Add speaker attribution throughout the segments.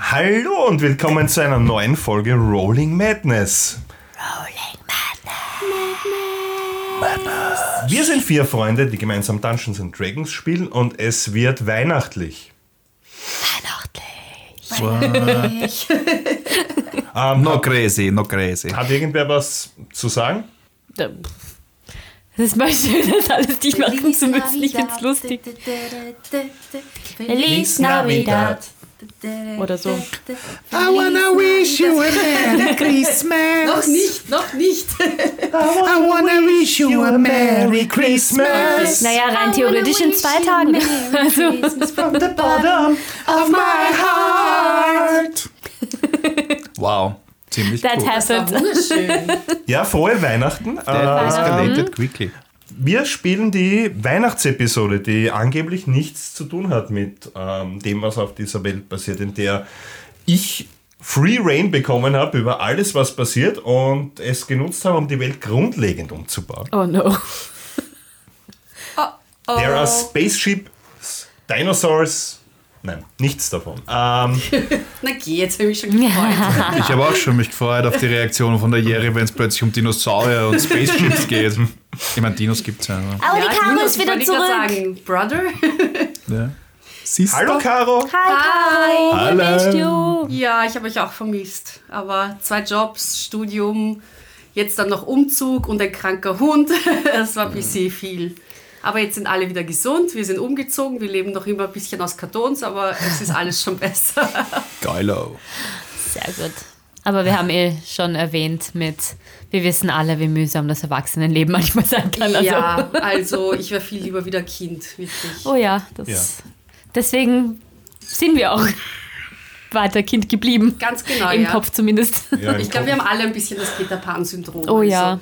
Speaker 1: Hallo und willkommen zu einer neuen Folge Rolling Madness.
Speaker 2: Rolling
Speaker 1: Madness. Wir sind vier Freunde, die gemeinsam Dungeons and Dragons spielen und es wird weihnachtlich.
Speaker 2: Weihnachtlich.
Speaker 1: Ähm,
Speaker 3: No crazy, no crazy.
Speaker 1: Hat irgendwer was zu sagen?
Speaker 2: Das ist mal schön, das alles nicht machen zu müssen. Ich find's lustig. Feliz Navidad. Oder so.
Speaker 3: I wanna wish you a Merry Christmas.
Speaker 4: Noch nicht, noch nicht.
Speaker 3: I wanna wish you a Merry Christmas.
Speaker 2: Naja, rein theoretisch in zwei Tagen. Also,
Speaker 4: From the bottom of my heart.
Speaker 3: Wow, ziemlich
Speaker 2: that
Speaker 3: cool.
Speaker 4: Das war
Speaker 2: happened.
Speaker 4: wunderschön.
Speaker 1: Ja, frohe Weihnachten.
Speaker 3: That
Speaker 1: Äh,
Speaker 3: escalated quickly.
Speaker 1: Wir spielen die Weihnachtsepisode, die angeblich nichts zu tun hat mit ähm, dem, was auf dieser Welt passiert, in der ich Free Reign bekommen habe über alles, was passiert und es genutzt habe, um die Welt grundlegend umzubauen.
Speaker 2: Oh no.
Speaker 1: There are spaceships, Dinosaurs. Nein, nichts davon. Ähm,
Speaker 4: Na geh, jetzt habe ich mich schon gefreut.
Speaker 3: Ich habe auch schon mich gefreut auf die Reaktion von der Jerry, wenn es plötzlich um Dinosaurier und Spaceships geht. Ich meine, Dinos gibt es ja. aber-
Speaker 2: Aber
Speaker 4: Ja,
Speaker 2: die
Speaker 4: Dinos,
Speaker 2: ist wieder zurück.
Speaker 4: Sagen, Brother?
Speaker 3: ja. Siehst
Speaker 1: hallo Caro.
Speaker 2: Hi, Caro.
Speaker 1: Hallo.
Speaker 4: Ja, ich habe euch auch vermisst. Aber zwei Jobs, Studium, jetzt dann noch Umzug und ein kranker Hund. Das war ein bisschen viel. Aber jetzt sind alle wieder gesund, wir sind umgezogen, wir leben noch immer ein bisschen aus Kartons, aber es ist alles schon besser.
Speaker 3: Geilo.
Speaker 2: Sehr gut. Aber wir haben eh schon erwähnt mit, wir wissen alle, wie mühsam das Erwachsenenleben manchmal sein kann. Also,
Speaker 4: Ja, also ich wäre viel lieber wieder Kind, wirklich.
Speaker 2: Oh ja, das,
Speaker 1: Ja.
Speaker 2: deswegen sind wir auch weiter Kind geblieben.
Speaker 4: Ganz genau,
Speaker 2: Im
Speaker 4: ja.
Speaker 2: Kopf zumindest.
Speaker 1: Ja, im
Speaker 4: Ich glaube, wir haben alle ein bisschen das Peter Pan-Syndrom.
Speaker 2: Oh
Speaker 4: also.
Speaker 2: ja.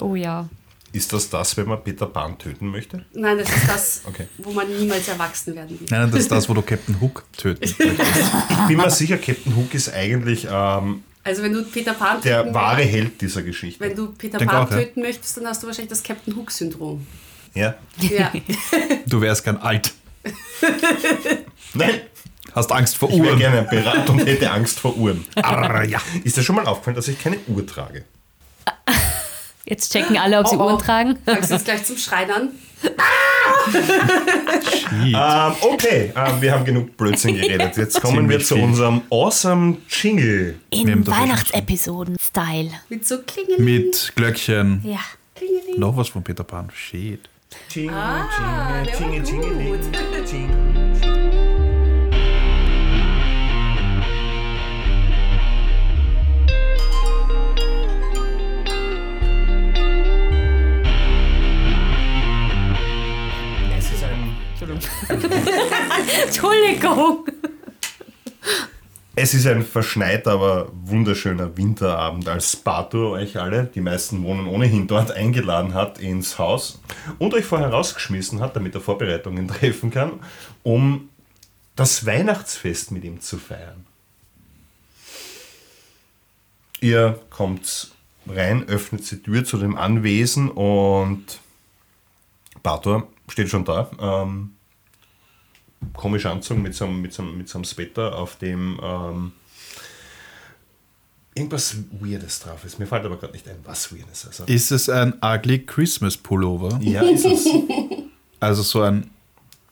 Speaker 2: Oh ja.
Speaker 1: Ist das das, wenn man Peter Pan töten möchte?
Speaker 4: Nein, das ist das,
Speaker 1: Okay.
Speaker 4: wo man niemals erwachsen werden will.
Speaker 3: Nein, das ist das, wo du Captain Hook töten möchtest.
Speaker 1: Ich bin mir sicher, Captain Hook ist eigentlich ähm,
Speaker 4: Also wenn du Peter Pan
Speaker 1: der
Speaker 4: töten
Speaker 1: wahre
Speaker 4: möchtest,
Speaker 1: Held dieser Geschichte.
Speaker 4: wenn du Peter
Speaker 3: Denk
Speaker 4: Pan
Speaker 3: auch, ja.
Speaker 4: töten möchtest, dann hast du wahrscheinlich das Captain Hook-Syndrom.
Speaker 1: Ja.
Speaker 4: Ja.
Speaker 3: Du wärst gern alt.
Speaker 1: Nein,
Speaker 3: Hast Angst vor
Speaker 1: ich wäre
Speaker 3: Uhren.
Speaker 1: gerne ein Pirat und hätte Angst vor Uhren.
Speaker 3: Arr, ja.
Speaker 1: Ist dir schon mal aufgefallen, dass ich keine Uhr trage?
Speaker 2: Jetzt checken alle, ob sie
Speaker 4: Oh, oh.
Speaker 2: Uhren tragen.
Speaker 4: Fangst du jetzt gleich zum Schreinern?
Speaker 1: Ähm, okay, ähm, wir haben genug Blödsinn geredet. Jetzt kommen wir zu
Speaker 3: viel.
Speaker 1: unserem awesome Jingle.
Speaker 2: In Weihnachtsepisoden-Style.
Speaker 4: Mit so Klingeln.
Speaker 3: Mit Glöckchen.
Speaker 2: Ja.
Speaker 4: Klingeling.
Speaker 3: Noch was von Peter Pan. Shit.
Speaker 1: Jingle,
Speaker 4: Ah, der war gut.
Speaker 1: jingle. Es
Speaker 2: Entschuldigung.
Speaker 1: Es ist ein verschneiter, aber wunderschöner Winterabend, als Spatur euch alle, die meisten wohnen ohnehin dort, eingeladen hat ins Haus und euch vorher rausgeschmissen hat, damit er Vorbereitungen treffen kann, um das Weihnachtsfest mit ihm zu feiern. Ihr kommt rein, öffnet die Tür zu dem Anwesen und Bator steht schon da. Ähm, komisch Anzug mit so einem, mit so einem, mit so einem Sweater, auf dem ähm, irgendwas Weirdes drauf ist. Mir fällt aber gerade nicht ein, was Weirdes. Also,
Speaker 3: Ist es ein ugly Christmas Pullover?
Speaker 1: ja, ist es.
Speaker 3: Also so ein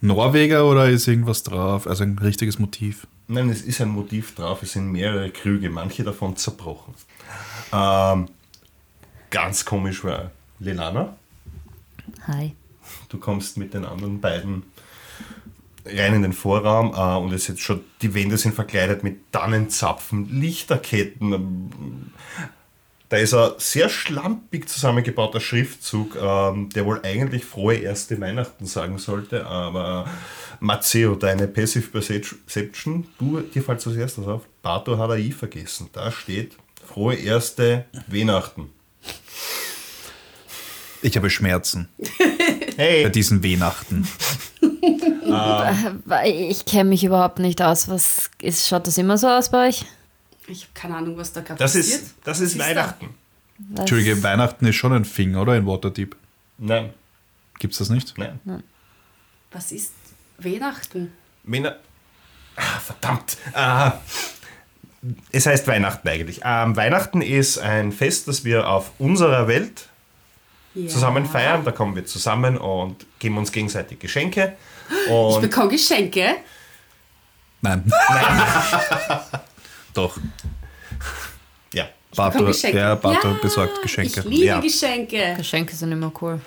Speaker 3: Norweger oder ist irgendwas drauf? Also ein richtiges Motiv?
Speaker 1: Nein, es ist ein Motiv drauf. Es sind mehrere Krüge, manche davon zerbrochen. Ähm, ganz komisch war Lelana.
Speaker 2: Hi.
Speaker 1: Du kommst mit den anderen beiden rein in den Vorraum äh, und es jetzt schon, die Wände sind verkleidet mit Tannenzapfen, Lichterketten. ähm, Da ist ein sehr schlampig zusammengebauter Schriftzug, ähm, der wohl eigentlich frohe erste Weihnachten sagen sollte, aber Matteo, deine Passive Perception, du, dir fällt zuerst erstes auf, Bato hat ein I vergessen. Da steht frohe erste Weihnachten.
Speaker 3: Ich habe Schmerzen bei
Speaker 1: Hey!
Speaker 3: diesen Weihnachten.
Speaker 2: Weil Ich kenne mich überhaupt nicht aus. Was ist, schaut das immer so aus bei euch?
Speaker 4: Ich habe keine Ahnung, was da gerade
Speaker 1: Das
Speaker 4: passiert.
Speaker 1: ist, das ist
Speaker 4: da?
Speaker 1: Weihnachten.
Speaker 2: Was?
Speaker 3: Entschuldige, Weihnachten ist schon ein Thing, oder? In Waterdeep.
Speaker 1: Nein,
Speaker 3: Gibt's das nicht?
Speaker 1: nein.
Speaker 4: Was ist Weihnachten?
Speaker 1: Männer. Ah, verdammt. Ah, es heißt Weihnachten eigentlich. Ähm, Weihnachten ist ein Fest, das wir auf unserer Welt
Speaker 4: Ja.
Speaker 1: zusammen feiern. Da kommen wir zusammen und geben uns gegenseitig Geschenke.
Speaker 4: Ich bekomme Geschenke.
Speaker 3: Nein. Doch.
Speaker 1: ja,
Speaker 4: Geschenke.
Speaker 3: ja, Barto
Speaker 4: Ja,
Speaker 3: besorgt Geschenke.
Speaker 4: Ich liebe
Speaker 1: Ja.
Speaker 4: Geschenke.
Speaker 2: Geschenke sind immer cool.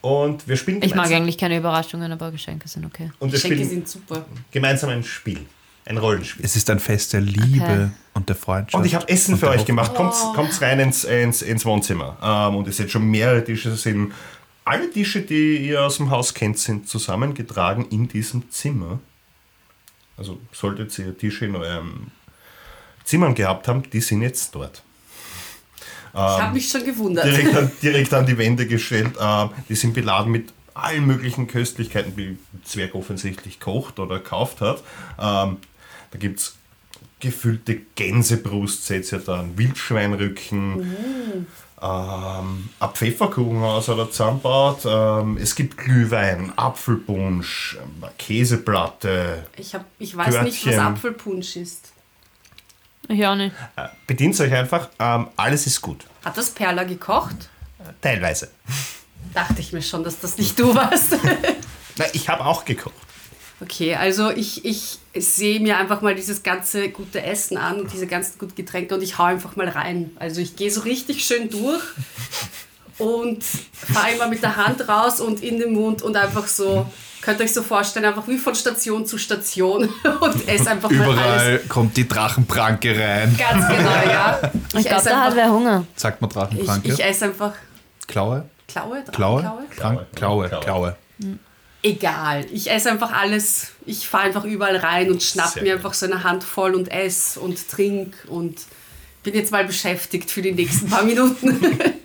Speaker 1: und wir spielen
Speaker 2: Ich mag
Speaker 1: gemeinsam,
Speaker 2: eigentlich keine Überraschungen, aber Geschenke sind okay.
Speaker 1: und wir
Speaker 4: Geschenke
Speaker 1: spielen
Speaker 4: sind super.
Speaker 1: gemeinsam ein Spiel, ein Rollenspiel.
Speaker 3: Es ist ein Fest der Liebe
Speaker 2: Okay.
Speaker 3: und der Freundschaft.
Speaker 1: Und ich habe Essen für euch
Speaker 3: Hoffnung.
Speaker 1: gemacht. Kommt, kommt's rein ins, ins, ins Wohnzimmer. Ähm, und es sind schon mehrere Tische. Sind alle Tische, die ihr aus dem Haus kennt, sind zusammengetragen in diesem Zimmer. Also solltet ihr Tische in eurem Zimmern gehabt haben, die sind jetzt dort.
Speaker 4: Ich habe mich schon gewundert.
Speaker 1: Direkt an, direkt an die Wände gestellt. Ähm, die sind beladen mit allen möglichen Köstlichkeiten, die Zwerg offensichtlich kocht oder gekauft hat. Da gibt es gefüllte Gänsebrust, seht ihr da, ein Wildschweinrücken, ähm, ein Pfefferkuchenhaus hat er zusammengebaut. Ähm, es gibt Glühwein, Apfelpunsch, ähm, Käseplatte.
Speaker 4: Ich, hab, ich weiß nicht, was. Apfelpunsch ist.
Speaker 2: Ich auch nicht.
Speaker 1: Äh, bedient euch einfach, ähm, alles ist gut.
Speaker 4: Hat das Perla gekocht?
Speaker 1: Teilweise.
Speaker 4: Dachte ich mir schon, dass das nicht du warst.
Speaker 1: Na, ich habe auch gekocht.
Speaker 4: Okay, also ich, ich sehe mir einfach mal dieses ganze gute Essen an und diese ganzen guten Getränke und ich hau einfach mal rein. Also ich gehe so richtig schön durch und fahre immer mit der Hand raus und in den Mund und einfach so, könnt ihr euch so vorstellen, einfach wie von Station zu Station und esse einfach mal alles.
Speaker 3: Überall kommt die Drachenpranke rein.
Speaker 4: Ganz genau, ja.
Speaker 2: Ich glaube,
Speaker 4: esse
Speaker 2: da hat wer Hunger.
Speaker 3: Sagt man
Speaker 4: ich,
Speaker 3: Drachenpranke?
Speaker 4: ich esse einfach
Speaker 3: Klaue?
Speaker 4: Klaue,
Speaker 3: Klaue?
Speaker 4: Klaue?
Speaker 3: Krank? Klaue,
Speaker 1: Klaue.
Speaker 3: Klaue.
Speaker 4: Egal. Ich esse einfach alles. Ich fahre einfach überall rein und schnapp
Speaker 1: Sehr
Speaker 4: mir einfach so eine Handvoll und ess und trink und bin jetzt mal beschäftigt für die nächsten paar Minuten.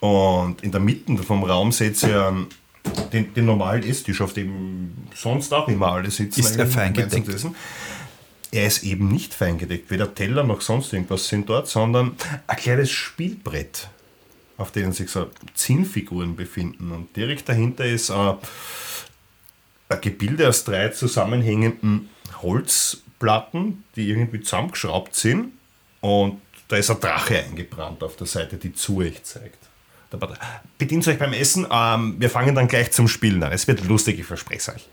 Speaker 1: Und in der Mitte vom Raum seht ihr den, den normalen Esstisch, auf dem sonst auch immer alle sitzen.
Speaker 3: Ist er
Speaker 1: eigentlich
Speaker 3: fein
Speaker 1: gemeinsam
Speaker 3: gedeckt?
Speaker 1: essen. Er ist eben nicht fein gedeckt. Weder Teller noch sonst irgendwas sind dort, sondern ein kleines Spielbrett, auf dem sich so Zinnfiguren befinden. Und direkt dahinter ist äh, ein Gebilde aus drei zusammenhängenden Holzplatten, die irgendwie zusammengeschraubt sind. Und da ist ein Drache eingebrannt auf der Seite, die zu euch zeigt. Bedient euch beim Essen. Ähm, wir fangen dann gleich zum Spielen an. Es wird lustig, ich verspreche es euch.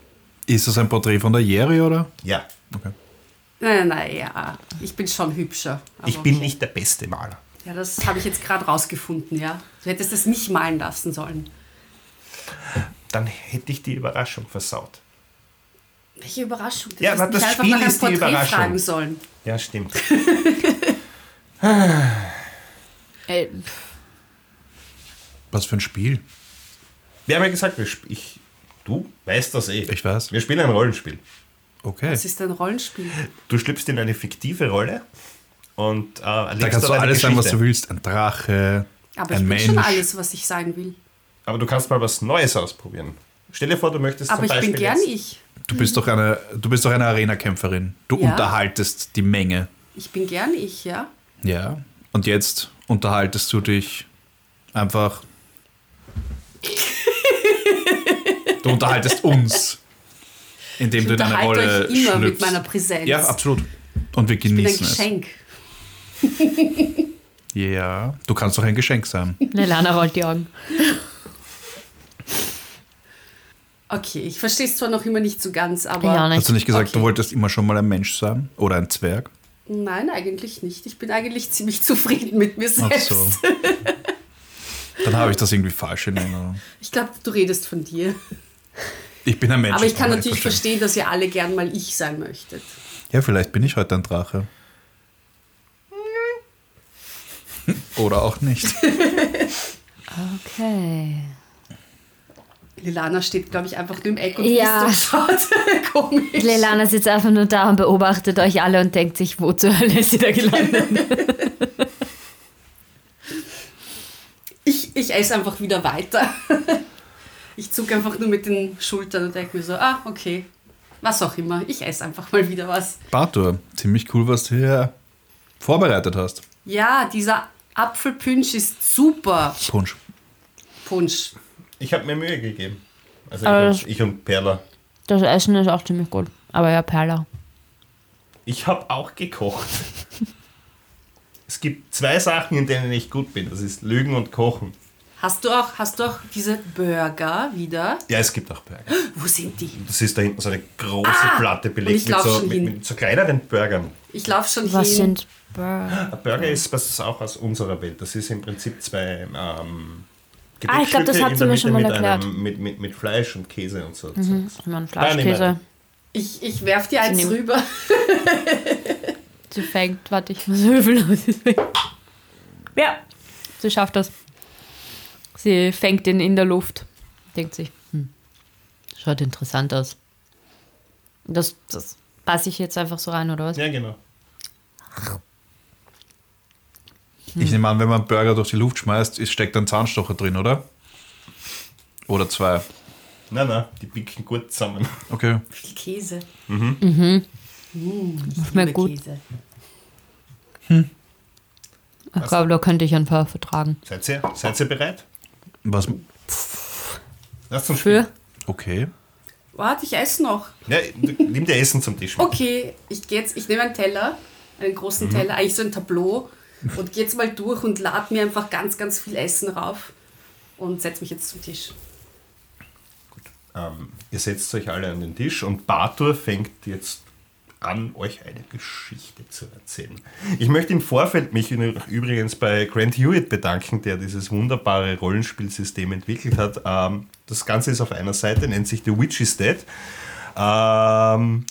Speaker 3: Ist das ein Porträt von der Jerry, oder?
Speaker 1: Ja,
Speaker 3: Okay.
Speaker 4: naja, naja, ich bin schon hübscher. aber
Speaker 1: ich bin
Speaker 4: okay.
Speaker 1: nicht der beste Maler.
Speaker 4: Ja, das habe ich jetzt gerade rausgefunden, ja. Du hättest es mich malen lassen sollen.
Speaker 1: Dann hätte ich die Überraschung versaut.
Speaker 4: Welche Überraschung. Du
Speaker 1: Ja, aber das Spiel ist die
Speaker 4: Porträt
Speaker 1: Überraschung.
Speaker 4: fragen sollen.
Speaker 1: Ja, stimmt.
Speaker 2: Ey,
Speaker 3: Was für ein Spiel?
Speaker 1: Wir haben ja gesagt, wir sp- ich, du weißt das eh.
Speaker 3: Ich weiß.
Speaker 1: Wir spielen ein Rollenspiel.
Speaker 3: Okay.
Speaker 4: Das ist ein Rollenspiel.
Speaker 1: Du schlüpfst in eine fiktive Rolle und äh,
Speaker 3: Da kannst du alles sagen, was
Speaker 1: Geschichte.
Speaker 3: du willst. Ein Drache,
Speaker 4: Aber
Speaker 3: ein
Speaker 4: ich bin
Speaker 3: Mensch.
Speaker 4: schon alles, was ich sein will.
Speaker 1: Aber du kannst mal was Neues ausprobieren. Stell dir vor, du möchtest
Speaker 4: Aber
Speaker 1: zum
Speaker 4: ich bin
Speaker 1: Beispiel
Speaker 4: gern
Speaker 1: jetzt-
Speaker 4: ich.
Speaker 3: Du bist doch eine, du bist doch eine Arena-Kämpferin. Du
Speaker 4: Ja.
Speaker 3: unterhaltest die Menge.
Speaker 4: Ich bin gern ich, ja.
Speaker 3: Ja. Und jetzt unterhaltest du dich einfach. Du unterhaltest uns, indem
Speaker 4: Ich
Speaker 3: du in eine
Speaker 4: unterhalte
Speaker 3: Rolle
Speaker 4: euch immer mit
Speaker 3: schlüpfst.
Speaker 4: meiner Präsenz.
Speaker 3: Ja, absolut. Und wir
Speaker 4: ich bin ein
Speaker 3: genießen es. Ja, du kannst doch ein Geschenk sein.
Speaker 2: Lelana rollt die Augen.
Speaker 4: Okay, ich verstehe es zwar noch immer nicht so ganz, aber
Speaker 2: Ja.
Speaker 3: Hast du nicht gesagt,
Speaker 4: Okay.
Speaker 3: du wolltest immer schon mal ein Mensch sein? Oder ein Zwerg?
Speaker 4: nein, eigentlich nicht. Ich bin eigentlich ziemlich zufrieden mit mir
Speaker 3: Ach
Speaker 4: selbst.
Speaker 3: so. Dann habe ich das irgendwie falsch in Erinnerung.
Speaker 4: Ich glaube, du redest von dir.
Speaker 3: Ich bin ein Mensch.
Speaker 4: Aber ich kann natürlich
Speaker 3: verstehen.
Speaker 4: verstehen, dass ihr alle gern mal ich sein möchtet.
Speaker 3: Ja, vielleicht bin ich heute ein Drache. Oder auch nicht.
Speaker 2: Okay.
Speaker 4: Lilana steht, glaube ich, einfach nur im Eck und
Speaker 2: Ja.
Speaker 4: isst und schaut komisch.
Speaker 2: Lelana sitzt einfach nur da und beobachtet euch alle und denkt sich, wo zur Hölle ist sie da gelandet?
Speaker 4: Ich, ich esse einfach wieder weiter. Ich zucke einfach nur mit den Schultern und denke mir so, ah, okay, was auch immer. Ich esse einfach mal wieder was.
Speaker 3: Bartur, ziemlich cool, was du hier vorbereitet hast.
Speaker 4: Ja, dieser Apfelpunsch ist super.
Speaker 3: Punsch.
Speaker 4: Punsch.
Speaker 1: Ich habe mir Mühe gegeben. Also ich, und, ich und Perla.
Speaker 2: Das Essen ist auch ziemlich gut. Aber ja, Perla.
Speaker 1: Ich habe auch gekocht. Es gibt zwei Sachen, in denen ich gut bin. Das ist Lügen und Kochen.
Speaker 4: Hast du auch, hast du auch diese Burger wieder?
Speaker 1: Ja, es gibt auch Burger.
Speaker 4: Wo sind die?
Speaker 1: Das ist da hinten so eine große
Speaker 4: Ah,
Speaker 1: Platte belegt mit so, mit, mit so kleineren Burgern.
Speaker 4: Ich laufe schon
Speaker 2: Was
Speaker 4: hin.
Speaker 2: sind Burger?
Speaker 1: Ein Burger ist was auch aus unserer Welt. Das ist im Prinzip zwei ähm,
Speaker 2: Ah, ich glaub, das hat sie mir schon mal
Speaker 1: mit,
Speaker 2: erklärt.
Speaker 1: einem, mit, mit, mit Fleisch und Käse und so.
Speaker 2: Ich meine,
Speaker 1: Nein,
Speaker 2: Fleischkäse.
Speaker 4: Ich, ich werf dir eins rüber.
Speaker 2: Sie fängt, warte, ich muss würfeln. ja, sie schafft das. Sie fängt ihn in der Luft. Denkt sich, hm, schaut interessant aus. Das, das passe ich jetzt einfach so rein, oder was?
Speaker 1: Ja, genau.
Speaker 3: Ich nehme an, wenn man einen Burger durch die Luft schmeißt, steckt ein Zahnstocher drin, oder? Oder zwei.
Speaker 1: Nein, nein, die picken gut zusammen.
Speaker 3: Okay.
Speaker 4: Viel Käse.
Speaker 2: Schmeckt
Speaker 4: Liebe
Speaker 2: gut.
Speaker 4: Käse.
Speaker 2: Ich glaube, da könnte ich ein paar vertragen.
Speaker 1: Seid ihr, seid ihr bereit?
Speaker 3: Was?
Speaker 1: Lasst uns
Speaker 2: Für?
Speaker 3: Okay.
Speaker 4: Warte, ich esse noch.
Speaker 1: Ja, nimm dir Essen zum Tisch.
Speaker 4: Okay, ich gehe jetzt, ich nehme einen Teller, einen großen
Speaker 1: Mhm.
Speaker 4: Teller, eigentlich so ein Tableau und gehe jetzt mal durch und lade mir einfach ganz, ganz viel Essen rauf und setze mich jetzt zum Tisch.
Speaker 1: Ähm, ihr setzt euch alle an den Tisch und Bartur fängt jetzt an, euch eine Geschichte zu erzählen. Ich möchte im Vorfeld mich übrigens bei Grant Hewitt bedanken, der dieses wunderbare Rollenspielsystem entwickelt hat. Ähm, das Ganze ist auf einer Seite, nennt sich The Witch is Dead. Ähm,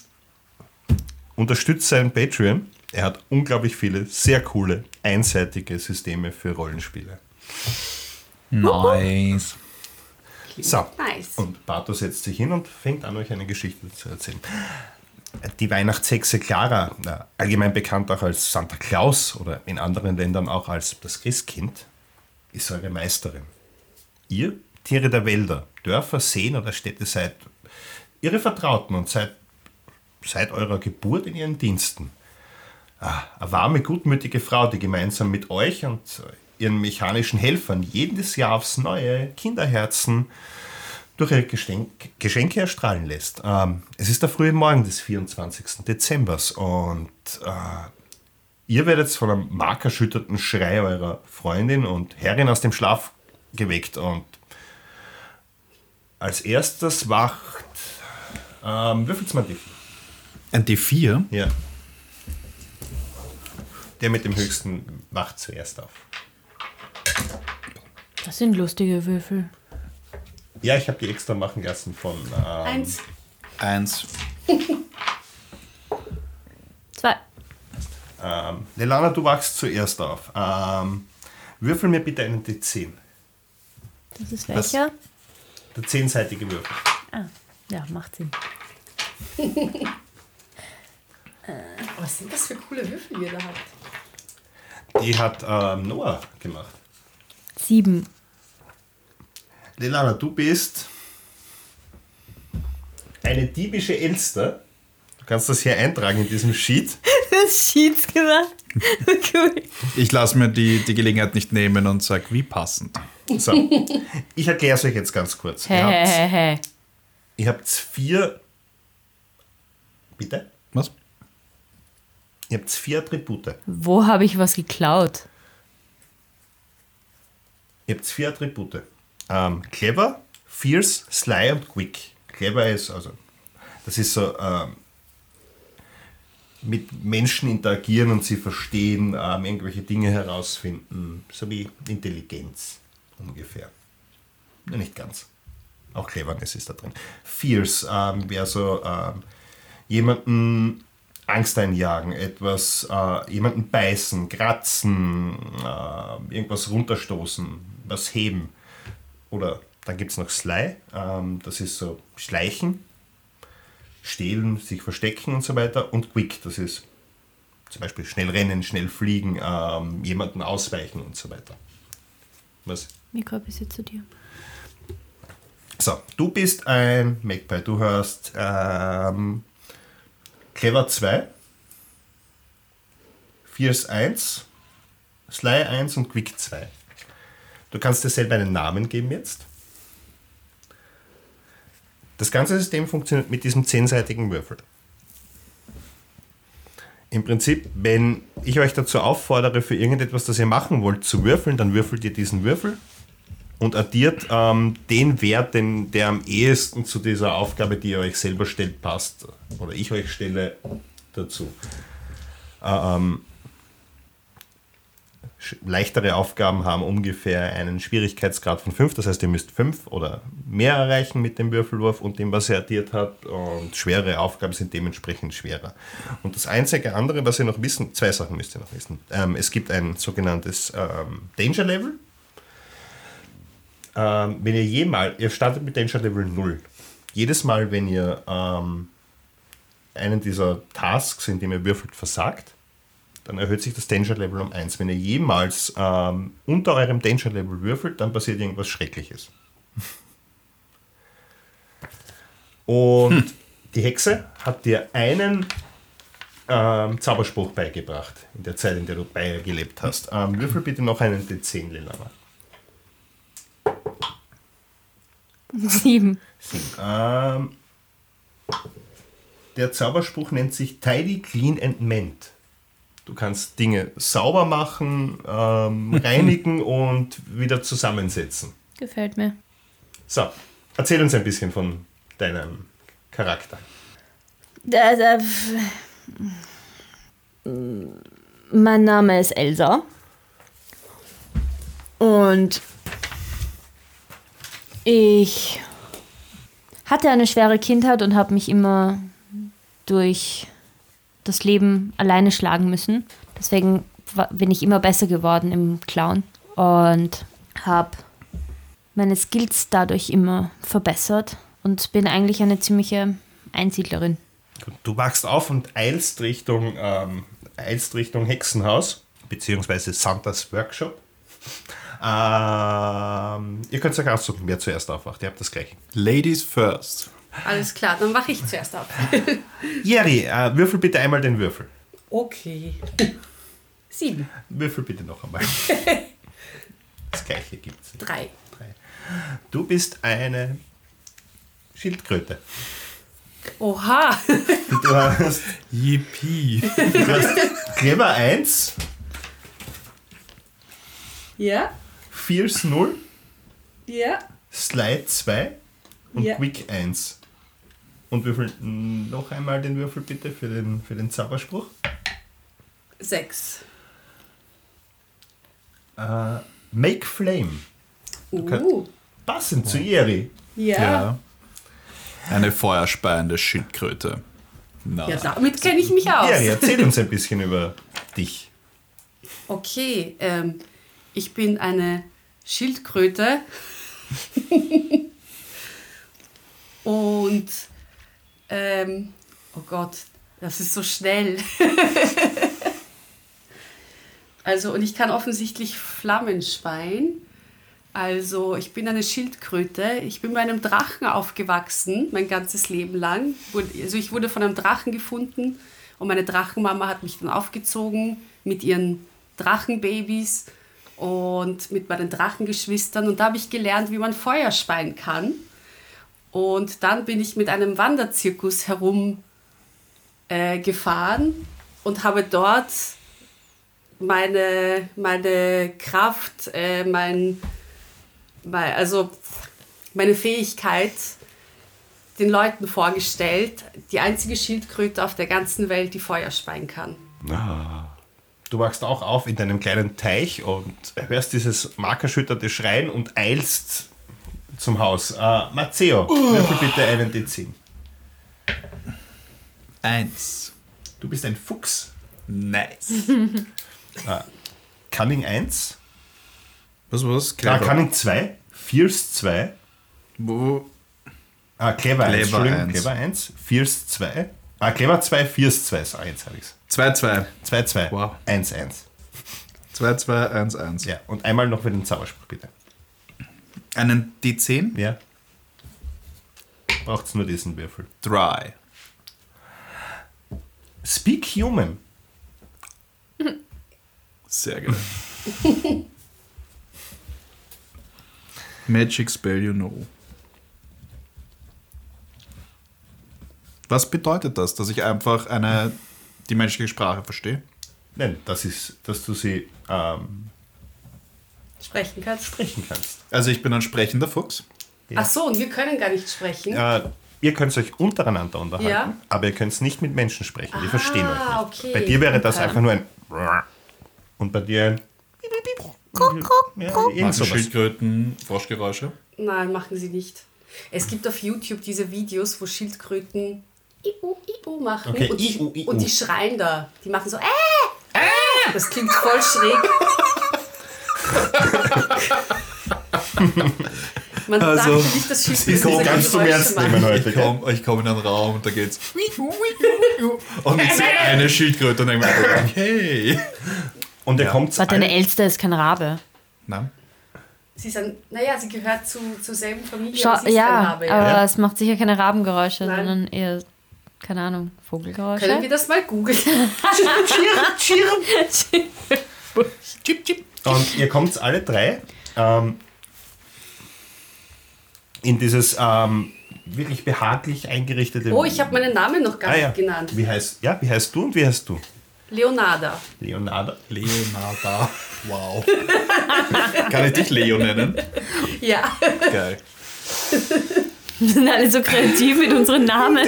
Speaker 1: unterstützt seinen Patreon. Er hat unglaublich viele, sehr coole, einseitige Systeme für Rollenspiele.
Speaker 3: Nice.
Speaker 1: So,
Speaker 4: Nice.
Speaker 1: und Bato setzt sich hin und fängt an, euch eine Geschichte zu erzählen. Die Weihnachtshexe Clara, äh, allgemein bekannt auch als Santa Claus oder in anderen Ländern auch als das Christkind, ist eure Meisterin. Ihr, Tiere der Wälder, Dörfer, Seen oder Städte seid ihre Vertrauten und seid seit eurer Geburt in ihren Diensten. Ah, eine warme, gutmütige Frau, die gemeinsam mit euch und ihren mechanischen Helfern jedes Jahr aufs neue Kinderherzen durch ihre Geschenk Geschenke erstrahlen lässt. Ähm, es ist der frühe Morgen des 24. Dezembers und äh, ihr werdet von einem markerschütterten Schrei eurer Freundin und Herrin aus dem Schlaf geweckt und als erstes wacht ähm, würfelt's mal die
Speaker 3: Ein D4?
Speaker 1: ja. Der mit dem höchsten wacht zuerst auf.
Speaker 2: Das sind lustige Würfel.
Speaker 1: Ja, ich habe die extra machen lassen von. Ähm,
Speaker 4: Eins.
Speaker 3: Eins.
Speaker 2: Zwei.
Speaker 1: ähm, Lelana, du wachst zuerst auf. Ähm, würfel mir bitte einen D10.
Speaker 2: Das ist welcher?
Speaker 1: Der zehnseitige Würfel.
Speaker 2: Ah, ja, macht Sinn.
Speaker 4: Was sind das für coole Würfel, die ihr da habt?
Speaker 1: Die hat ähm, Noah gemacht.
Speaker 2: Sieben.
Speaker 1: Lelana, du bist eine diebische Elster. Du kannst das hier eintragen in diesem Sheet.
Speaker 2: Das Sheets gemacht. cool.
Speaker 3: Ich lasse mir die, die Gelegenheit nicht nehmen und sage, wie passend.
Speaker 1: So, ich erkläre es euch jetzt ganz kurz. Ihr habt,
Speaker 2: hä, hä.
Speaker 1: ihr habt vier. Bitte?
Speaker 3: Was?
Speaker 1: Ihr habt vier Attribute.
Speaker 2: Wo habe ich was geklaut?
Speaker 1: Ihr habt vier Attribute. Ähm, clever, fierce, sly und quick. Clever ist also, das ist so ähm, mit Menschen interagieren und sie verstehen, ähm, irgendwelche Dinge herausfinden, so wie Intelligenz ungefähr. Ja, nicht ganz. Auch Cleverness ist da drin. Fierce ähm, wäre so ähm, jemanden Angst einjagen, etwas, äh, jemanden beißen, kratzen, äh, irgendwas runterstoßen, was heben. Oder dann gibt es noch Sly, ähm, das ist so Schleichen, Stehlen, sich verstecken und so weiter. Und Quick, das ist zum Beispiel schnell rennen, schnell fliegen, ähm, jemanden ausweichen und so weiter. Was?
Speaker 2: Mikro bisschen zu dir.
Speaker 1: So, du bist ein Magpie. Du hast ähm, Clever 2, Fierce 1, Sly 1 und Quick 2. Du kannst dir selber einen Namen geben jetzt. Das ganze System funktioniert mit diesem zehnseitigen Würfel. im Prinzip, wenn ich euch dazu auffordere, für irgendetwas, das ihr machen wollt, zu würfeln, dann würfelt ihr diesen Würfel und addiert ähm, den Wert, den, der am ehesten zu dieser Aufgabe, die ihr euch selber stellt, passt. Oder ich euch stelle dazu. Äh, ähm, leichtere Aufgaben haben ungefähr einen Schwierigkeitsgrad von 5, das heißt, ihr müsst 5 oder mehr erreichen mit dem Würfelwurf und dem, was ihr addiert habt. Und schwere Aufgaben sind dementsprechend schwerer. Und das einzige andere, was ihr noch wissen, zwei Sachen müsst ihr noch wissen. Ähm, es gibt ein sogenanntes ähm, Danger Level. Ähm, wenn ihr jemals, ihr startet mit Danger Level 0. Jedes Mal, wenn ihr ähm, einen dieser Tasks, in dem ihr würfelt, versagt, dann erhöht sich das Danger Level um 1. Wenn ihr jemals ähm, unter eurem Danger Level würfelt, dann passiert irgendwas Schreckliches. Und die Hexe hat dir einen ähm, Zauberspruch beigebracht in der Zeit, in der du bei ihr gelebt hast. Ähm, würfel bitte noch einen D10, Lilana.
Speaker 2: Sieben.
Speaker 1: Ähm, der Zauberspruch nennt sich Tidy, Clean and Mend. Du kannst Dinge sauber machen, ähm, reinigen und wieder zusammensetzen.
Speaker 2: Gefällt mir.
Speaker 1: So, erzähl uns ein bisschen von deinem Charakter.
Speaker 2: Da, da, mein Name ist Elsa. Und ich hatte eine schwere Kindheit und habe mich immer durch das Leben alleine schlagen müssen. Deswegen bin ich immer besser geworden im Clown und habe meine Skills dadurch immer verbessert und bin eigentlich eine ziemliche Einsiedlerin.
Speaker 1: Du wachst auf und eilst Richtung, ähm, eilst Richtung Hexenhaus, beziehungsweise Santas Workshop. Ähm, ihr könnt euch aussuchen, wer zuerst aufwacht. Ihr habt das gleiche.
Speaker 3: Ladies first.
Speaker 4: Alles klar, dann mache ich zuerst ab.
Speaker 1: Jerry, äh, würfel bitte einmal den Würfel.
Speaker 4: Okay. Sieben.
Speaker 1: Würfel bitte noch einmal. Das gleiche gibt es.
Speaker 4: Drei.
Speaker 1: Du bist eine Schildkröte.
Speaker 4: Oha.
Speaker 1: Du hast,
Speaker 3: Yippie.
Speaker 1: du hast Clever 1,
Speaker 4: Ja.
Speaker 1: Fierce 0,
Speaker 4: Ja.
Speaker 1: Slide 2 und
Speaker 4: Ja.
Speaker 1: Quick 1. Und würfel noch einmal den Würfel bitte für den, für den Zauberspruch.
Speaker 4: Sechs.
Speaker 1: Äh, Make Flame.
Speaker 4: Uh.
Speaker 1: Passend zu Jerry.
Speaker 4: Ja. Ja,
Speaker 3: Ja. Eine feuerspeiende Schildkröte. Na.
Speaker 4: damit kenne ich mich aus.
Speaker 1: Jerry, erzähl uns ein bisschen über dich.
Speaker 4: Okay, ähm, ich bin eine Schildkröte. Und, ähm, oh Gott, das ist so schnell. also, und ich kann offensichtlich Flammen speien. Also, ich bin eine Schildkröte. Ich bin bei einem Drachen aufgewachsen, mein ganzes Leben lang. Also, ich wurde von einem Drachen gefunden und meine Drachenmama hat mich dann aufgezogen mit ihren Drachenbabys und mit meinen Drachengeschwistern. Und da habe ich gelernt, wie man Feuer speien kann. Und dann bin ich mit einem Wanderzirkus herum äh, und habe dort meine, meine Kraft, äh, mein, mein, also meine Fähigkeit den Leuten vorgestellt. Die einzige Schildkröte auf der ganzen Welt, die Feuer speien kann.
Speaker 1: Du wachst auch auf in deinem kleinen Teich und hörst dieses markerschütterte Schreien und eilst zum Haus. Äh, Matteo, würfel bitte einen D10.
Speaker 3: Eins.
Speaker 1: Du bist ein Fuchs.
Speaker 3: Nice.
Speaker 1: Cunning 1.
Speaker 3: Was war's?
Speaker 1: Ah,
Speaker 3: Clever.
Speaker 1: Cunning 2. Fierce 2.
Speaker 3: Wo?
Speaker 1: Ah, Clever, 1.
Speaker 3: Clever
Speaker 1: Entschuldigung,
Speaker 3: 1.
Speaker 1: Clever 1. Fierce 2. Ah, Clever 2, Fierce 2. Ah, jetzt habe ich es.
Speaker 3: 2, 2.
Speaker 1: 2, 2.
Speaker 3: Wow.
Speaker 1: 1, 1.
Speaker 3: 2, 2, 1, 1.
Speaker 1: Ja, und einmal noch für den Zauberspruch, bitte.
Speaker 3: Einen D10?
Speaker 1: Ja. Braucht es nur diesen Würfel.
Speaker 3: Dry.
Speaker 1: Speak Human.
Speaker 3: Sehr geil. Magic Spell You Know. Was bedeutet das? Dass ich einfach eine die menschliche Sprache verstehe.
Speaker 1: Nein, das ist, dass du sie ähm,
Speaker 4: Sprechen kannst.
Speaker 1: sprechen kannst.
Speaker 3: Also ich bin ein sprechender Fuchs.
Speaker 1: Ja.
Speaker 4: Ach so, und wir können gar nicht sprechen.
Speaker 1: Äh, ihr könnt euch untereinander unterhalten,
Speaker 4: Ja.
Speaker 1: aber ihr könnt nicht mit Menschen sprechen. Die
Speaker 4: Ah,
Speaker 1: verstehen euch nicht.
Speaker 4: okay.
Speaker 1: Bei dir wäre das
Speaker 4: Okay.
Speaker 1: einfach nur ein und bei dir ein ja,
Speaker 3: Machen. Schildkröten Froschgeräusche.
Speaker 4: Nein, machen sie nicht. Es gibt auf YouTube diese Videos, wo Schildkröten Iu, Iu machen
Speaker 1: Okay,
Speaker 4: und, die,
Speaker 1: Iu, Iu.
Speaker 4: und die schreien da. Die machen so äh, äh. Das klingt voll schräg. Man
Speaker 3: Also,
Speaker 4: dachte nicht, dass
Speaker 1: Ich
Speaker 4: Schildkröten
Speaker 1: komme
Speaker 4: solche
Speaker 1: ganz zum
Speaker 4: Geräusche
Speaker 1: Ernst nehmen
Speaker 3: Ich
Speaker 1: heute.
Speaker 3: komme ich komm in einen Raum und da geht's. Und ich sehe eine Schildkröte und denke mir, okay.
Speaker 1: Und ihr
Speaker 3: Ja.
Speaker 1: kommt
Speaker 2: Warte, deine Elster ist kein Rabe.
Speaker 3: Nein.
Speaker 4: Sie sind, naja, sie gehört zu, zur selben Familie.
Speaker 2: Schau,
Speaker 4: aber sie ist kein
Speaker 2: ja,
Speaker 4: Rabe,
Speaker 2: aber
Speaker 1: Ja.
Speaker 2: es macht sicher keine Rabengeräusche,
Speaker 4: Nein.
Speaker 2: sondern eher, keine Ahnung, Vogelgeräusche.
Speaker 4: Können wir das mal googeln?
Speaker 3: Chip, chip.
Speaker 1: Und ihr kommt alle drei ähm, in dieses ähm, wirklich behaglich eingerichtete.
Speaker 4: Oh, ich habe meinen Namen noch gar
Speaker 1: ah,
Speaker 4: nicht
Speaker 1: ja.
Speaker 4: genannt.
Speaker 1: Wie heißt, ja, wie heißt du und wie heißt du?
Speaker 4: Leonarda.
Speaker 1: Leonardo.
Speaker 3: Leonarda. Wow. Kann ich dich Leo nennen?
Speaker 4: Ja.
Speaker 3: Geil.
Speaker 2: Wir sind alle so kreativ mit unseren Namen.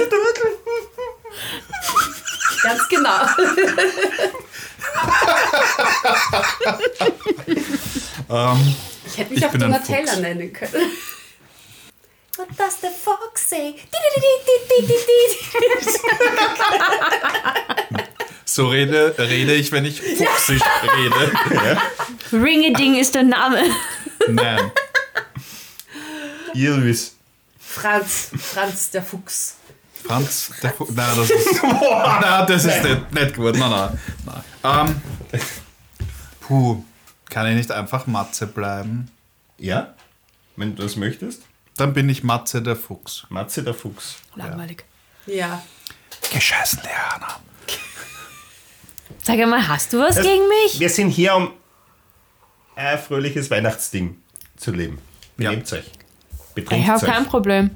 Speaker 4: Ganz genau.
Speaker 3: Ähm,
Speaker 4: Ich hätte mich
Speaker 3: Ich
Speaker 4: auch Donatella nennen können. What does the fox say?
Speaker 3: so rede, rede ich, wenn ich fuchsisch rede.
Speaker 2: Ringeding ist der Name.
Speaker 3: Nein.
Speaker 1: Ihr Luis.
Speaker 4: Franz. Franz der Fuchs.
Speaker 3: Franz, der Fu Nein, das ist. nein, das ist nicht, nicht gut. Nein, nein. nein. Ähm, puh. Kann ich nicht einfach Matze bleiben?
Speaker 1: Ja? Wenn du das möchtest.
Speaker 3: Dann bin ich Matze der Fuchs.
Speaker 1: Matze der Fuchs.
Speaker 2: Langweilig.
Speaker 4: Ja.
Speaker 3: Gescheißen, Leana.
Speaker 2: Sag einmal, hast du was
Speaker 1: Das-
Speaker 2: gegen mich?
Speaker 1: Wir sind hier, um ein fröhliches Weihnachtsding zu leben.
Speaker 3: Ja.
Speaker 1: Benehmt euch.
Speaker 2: Ich
Speaker 1: Betrinkt
Speaker 2: habe kein
Speaker 1: euch.
Speaker 2: Problem.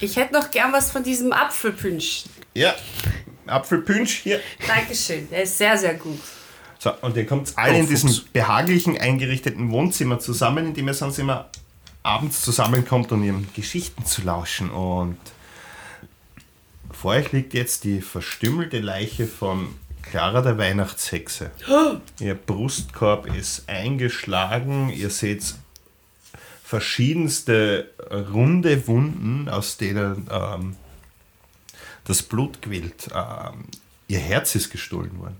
Speaker 4: Ich hätte noch gern was von diesem Apfelpunsch.
Speaker 1: Ja. Apfelpunsch hier.
Speaker 4: Dankeschön. Der ist sehr, sehr gut.
Speaker 1: So, und ihr kommt alle
Speaker 3: Oh,
Speaker 1: in diesem
Speaker 3: Fuchs.
Speaker 1: behaglichen, eingerichteten Wohnzimmer zusammen, in dem ihr sonst immer abends zusammenkommt, um ihren Geschichten zu lauschen. Und vor euch liegt jetzt die verstümmelte Leiche von Clara der Weihnachtshexe. Ihr Brustkorb ist eingeschlagen, ihr seht verschiedenste runde Wunden, aus denen ähm, das Blut quillt. Ähm, ihr Herz ist gestohlen worden.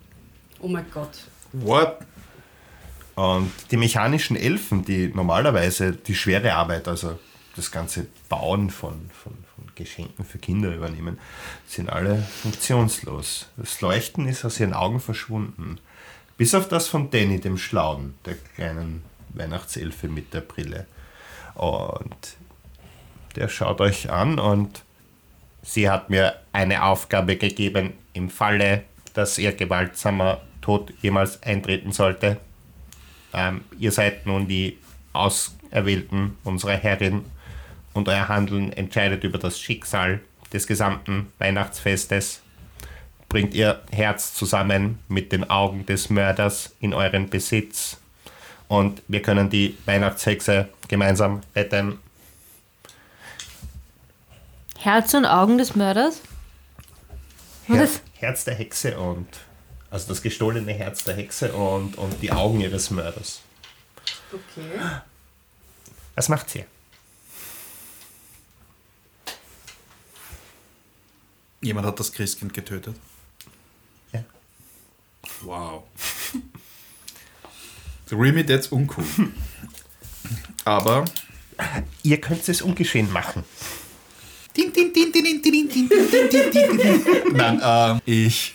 Speaker 4: Oh mein Gott.
Speaker 3: What?
Speaker 1: Und die mechanischen Elfen, die normalerweise die schwere Arbeit, also das ganze Bauen von, von, von Geschenken für Kinder übernehmen, sind alle funktionslos. Das Leuchten ist aus ihren Augen verschwunden. Bis auf das von Danny, dem Schlauen, der kleinen Weihnachtselfe mit der Brille. Und der schaut euch an und sie hat mir eine Aufgabe gegeben im Falle, dass ihr gewaltsamer Tod jemals eintreten sollte. Ähm, ihr seid nun die Auserwählten unserer Herrin und euer Handeln entscheidet über das Schicksal des gesamten Weihnachtsfestes. Bringt ihr Herz zusammen mit den Augen des Mörders in euren Besitz und wir können die Weihnachtshexe gemeinsam retten.
Speaker 2: Herz und Augen des Mörders?
Speaker 1: Her
Speaker 2: Was?
Speaker 1: Herz der Hexe und also das gestohlene Herz der Hexe und, und die Augen ihres Mörders.
Speaker 4: Okay.
Speaker 1: Was macht sie?
Speaker 3: Jemand hat das Christkind getötet.
Speaker 1: Ja.
Speaker 3: Wow. The Remit jetzt uncool. Aber.
Speaker 1: Ihr könnt es ungeschehen machen.
Speaker 3: Nein, ähm, ich.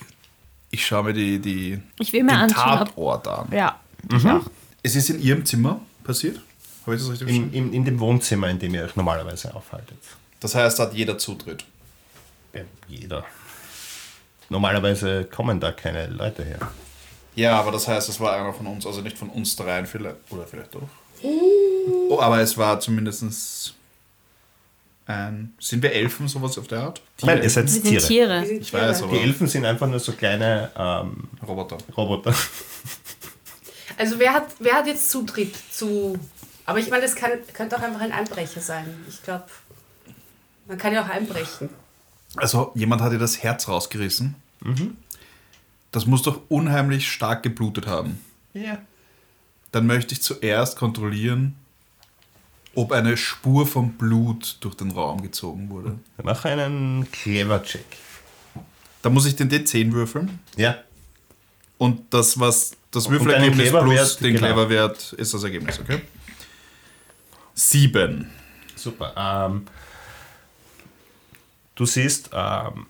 Speaker 3: Ich schaue mir die, die,
Speaker 2: Ich will mir
Speaker 3: den
Speaker 2: anschauen, ob...
Speaker 3: Tatort an.
Speaker 2: Ja, ich auch.
Speaker 3: Es ist in ihrem Zimmer passiert. Habe ich das richtig
Speaker 1: In,
Speaker 3: verstanden?
Speaker 1: in, in dem Wohnzimmer, in dem ihr euch normalerweise aufhaltet.
Speaker 3: Das heißt, da hat jeder Zutritt.
Speaker 1: Ja, jeder. Normalerweise kommen da keine Leute her.
Speaker 3: Ja, aber das heißt, es war einer von uns, also nicht von uns dreien vielleicht, oder vielleicht doch. Oh, aber es war zumindest ein. Sind wir Elfen, sowas auf der Art?
Speaker 1: Nein, ihr seid
Speaker 2: Wir sind
Speaker 1: Tiere.
Speaker 2: Tiere.
Speaker 3: Ich weiß,
Speaker 4: Tiere.
Speaker 3: aber-
Speaker 1: Die Elfen sind einfach nur so kleine ähm,
Speaker 3: Roboter.
Speaker 1: Roboter.
Speaker 4: Also wer hat, wer hat jetzt Zutritt zu... Aber ich meine, das kann, könnte auch einfach ein Einbrecher sein. Ich glaube, man kann ja auch einbrechen.
Speaker 3: Also, jemand hat dir das Herz rausgerissen. Das muss doch unheimlich stark geblutet haben.
Speaker 1: Ja.
Speaker 3: Dann möchte ich zuerst kontrollieren, ob eine Spur vom Blut durch den Raum gezogen wurde.
Speaker 1: Mach einen Clever-Check.
Speaker 3: Da muss ich den D10 würfeln.
Speaker 1: Ja.
Speaker 3: Und das, was das Würfelergebnis plus den
Speaker 1: genau.
Speaker 3: Clever-Wert ist das Ergebnis, okay? Sieben.
Speaker 1: Super. Ähm, du siehst ähm,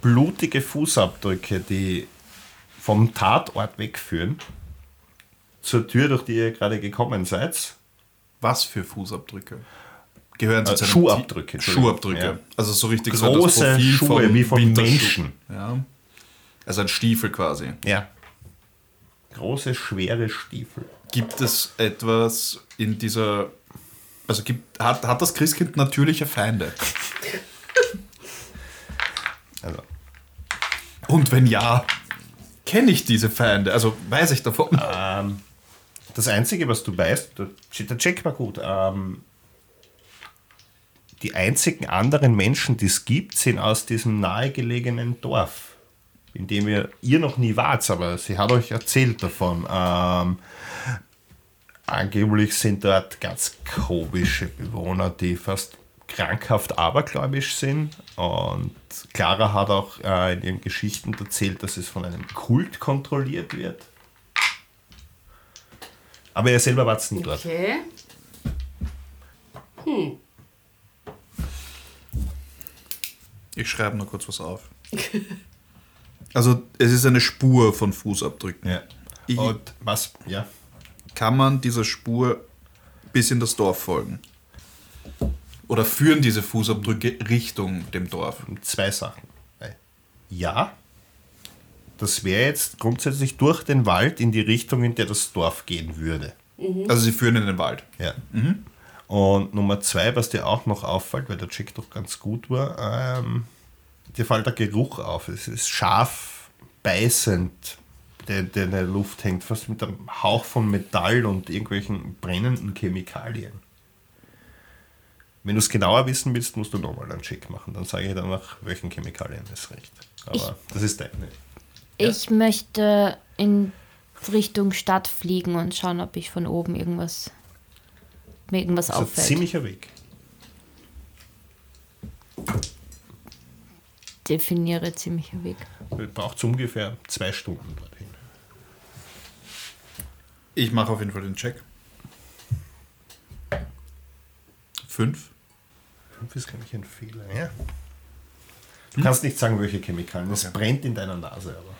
Speaker 1: blutige Fußabdrücke, die vom Tatort wegführen zur Tür, durch die ihr gerade gekommen seid.
Speaker 3: Was für Fußabdrücke? Gehören
Speaker 1: Äh,
Speaker 3: zu einem
Speaker 1: Schuhabdrücke.
Speaker 3: Schuhabdrücke.
Speaker 1: Ja.
Speaker 3: Also so richtig so
Speaker 1: Große
Speaker 3: Profil
Speaker 1: Schuhe wie von. Menschen.
Speaker 3: Ja. Also ein Stiefel quasi.
Speaker 1: Ja. Große, schwere Stiefel.
Speaker 3: Gibt es etwas in dieser. Also gibt, hat, hat das Christkind natürliche Feinde?
Speaker 1: Also,
Speaker 3: Und wenn ja, kenne ich diese Feinde? Also weiß ich davon?
Speaker 1: ähm, das Einzige, was du weißt, der Check war gut. Ähm, die einzigen anderen Menschen, die es gibt, sind aus diesem nahegelegenen Dorf, in dem ihr, ihr noch nie wart, aber sie hat euch erzählt davon. Ähm, angeblich sind dort ganz komische Bewohner, die fast krankhaft abergläubisch sind. Und Clara hat auch äh, in ihren Geschichten erzählt, dass es von einem Kult kontrolliert wird. Aber ihr selber wart nie dort.
Speaker 4: Okay.
Speaker 3: Ich schreibe nur kurz was auf. Also es ist eine Spur von Fußabdrücken.
Speaker 1: Ja.
Speaker 3: Ich-
Speaker 1: Und was? Ja.
Speaker 3: Kann man dieser Spur bis in das Dorf folgen? Oder führen diese Fußabdrücke Richtung dem Dorf?
Speaker 1: Zwei Sachen. Ja. Das wäre jetzt grundsätzlich durch den Wald in die Richtung, in der das Dorf gehen würde.
Speaker 3: Also sie führen in den Wald.
Speaker 1: Ja. Und Nummer zwei, was dir auch noch auffällt, weil der Check doch ganz gut war, ähm, dir fällt der Geruch auf. Es ist scharf, beißend, der, der in der Luft hängt, fast mit einem Hauch von Metall und irgendwelchen brennenden Chemikalien. Wenn du es genauer wissen willst, musst du nochmal einen Check machen. Dann sage ich dir nach welchen Chemikalien es riecht. Aber das ist deine.
Speaker 2: Ich möchte in Richtung Stadt fliegen und schauen, ob ich von oben irgendwas mir irgendwas
Speaker 1: Das ist ein
Speaker 2: auffällt.
Speaker 1: ziemlicher Weg.
Speaker 2: Definiere ziemlicher Weg.
Speaker 1: Braucht ungefähr zwei Stunden dorthin.
Speaker 3: Ich mache auf jeden Fall den Check. Fünf.
Speaker 1: Fünf ist, glaube ich, ein Fehler. Ja. Du kannst nicht sagen, welche Chemikalien. Es
Speaker 3: Okay.
Speaker 1: brennt in deiner Nase, aber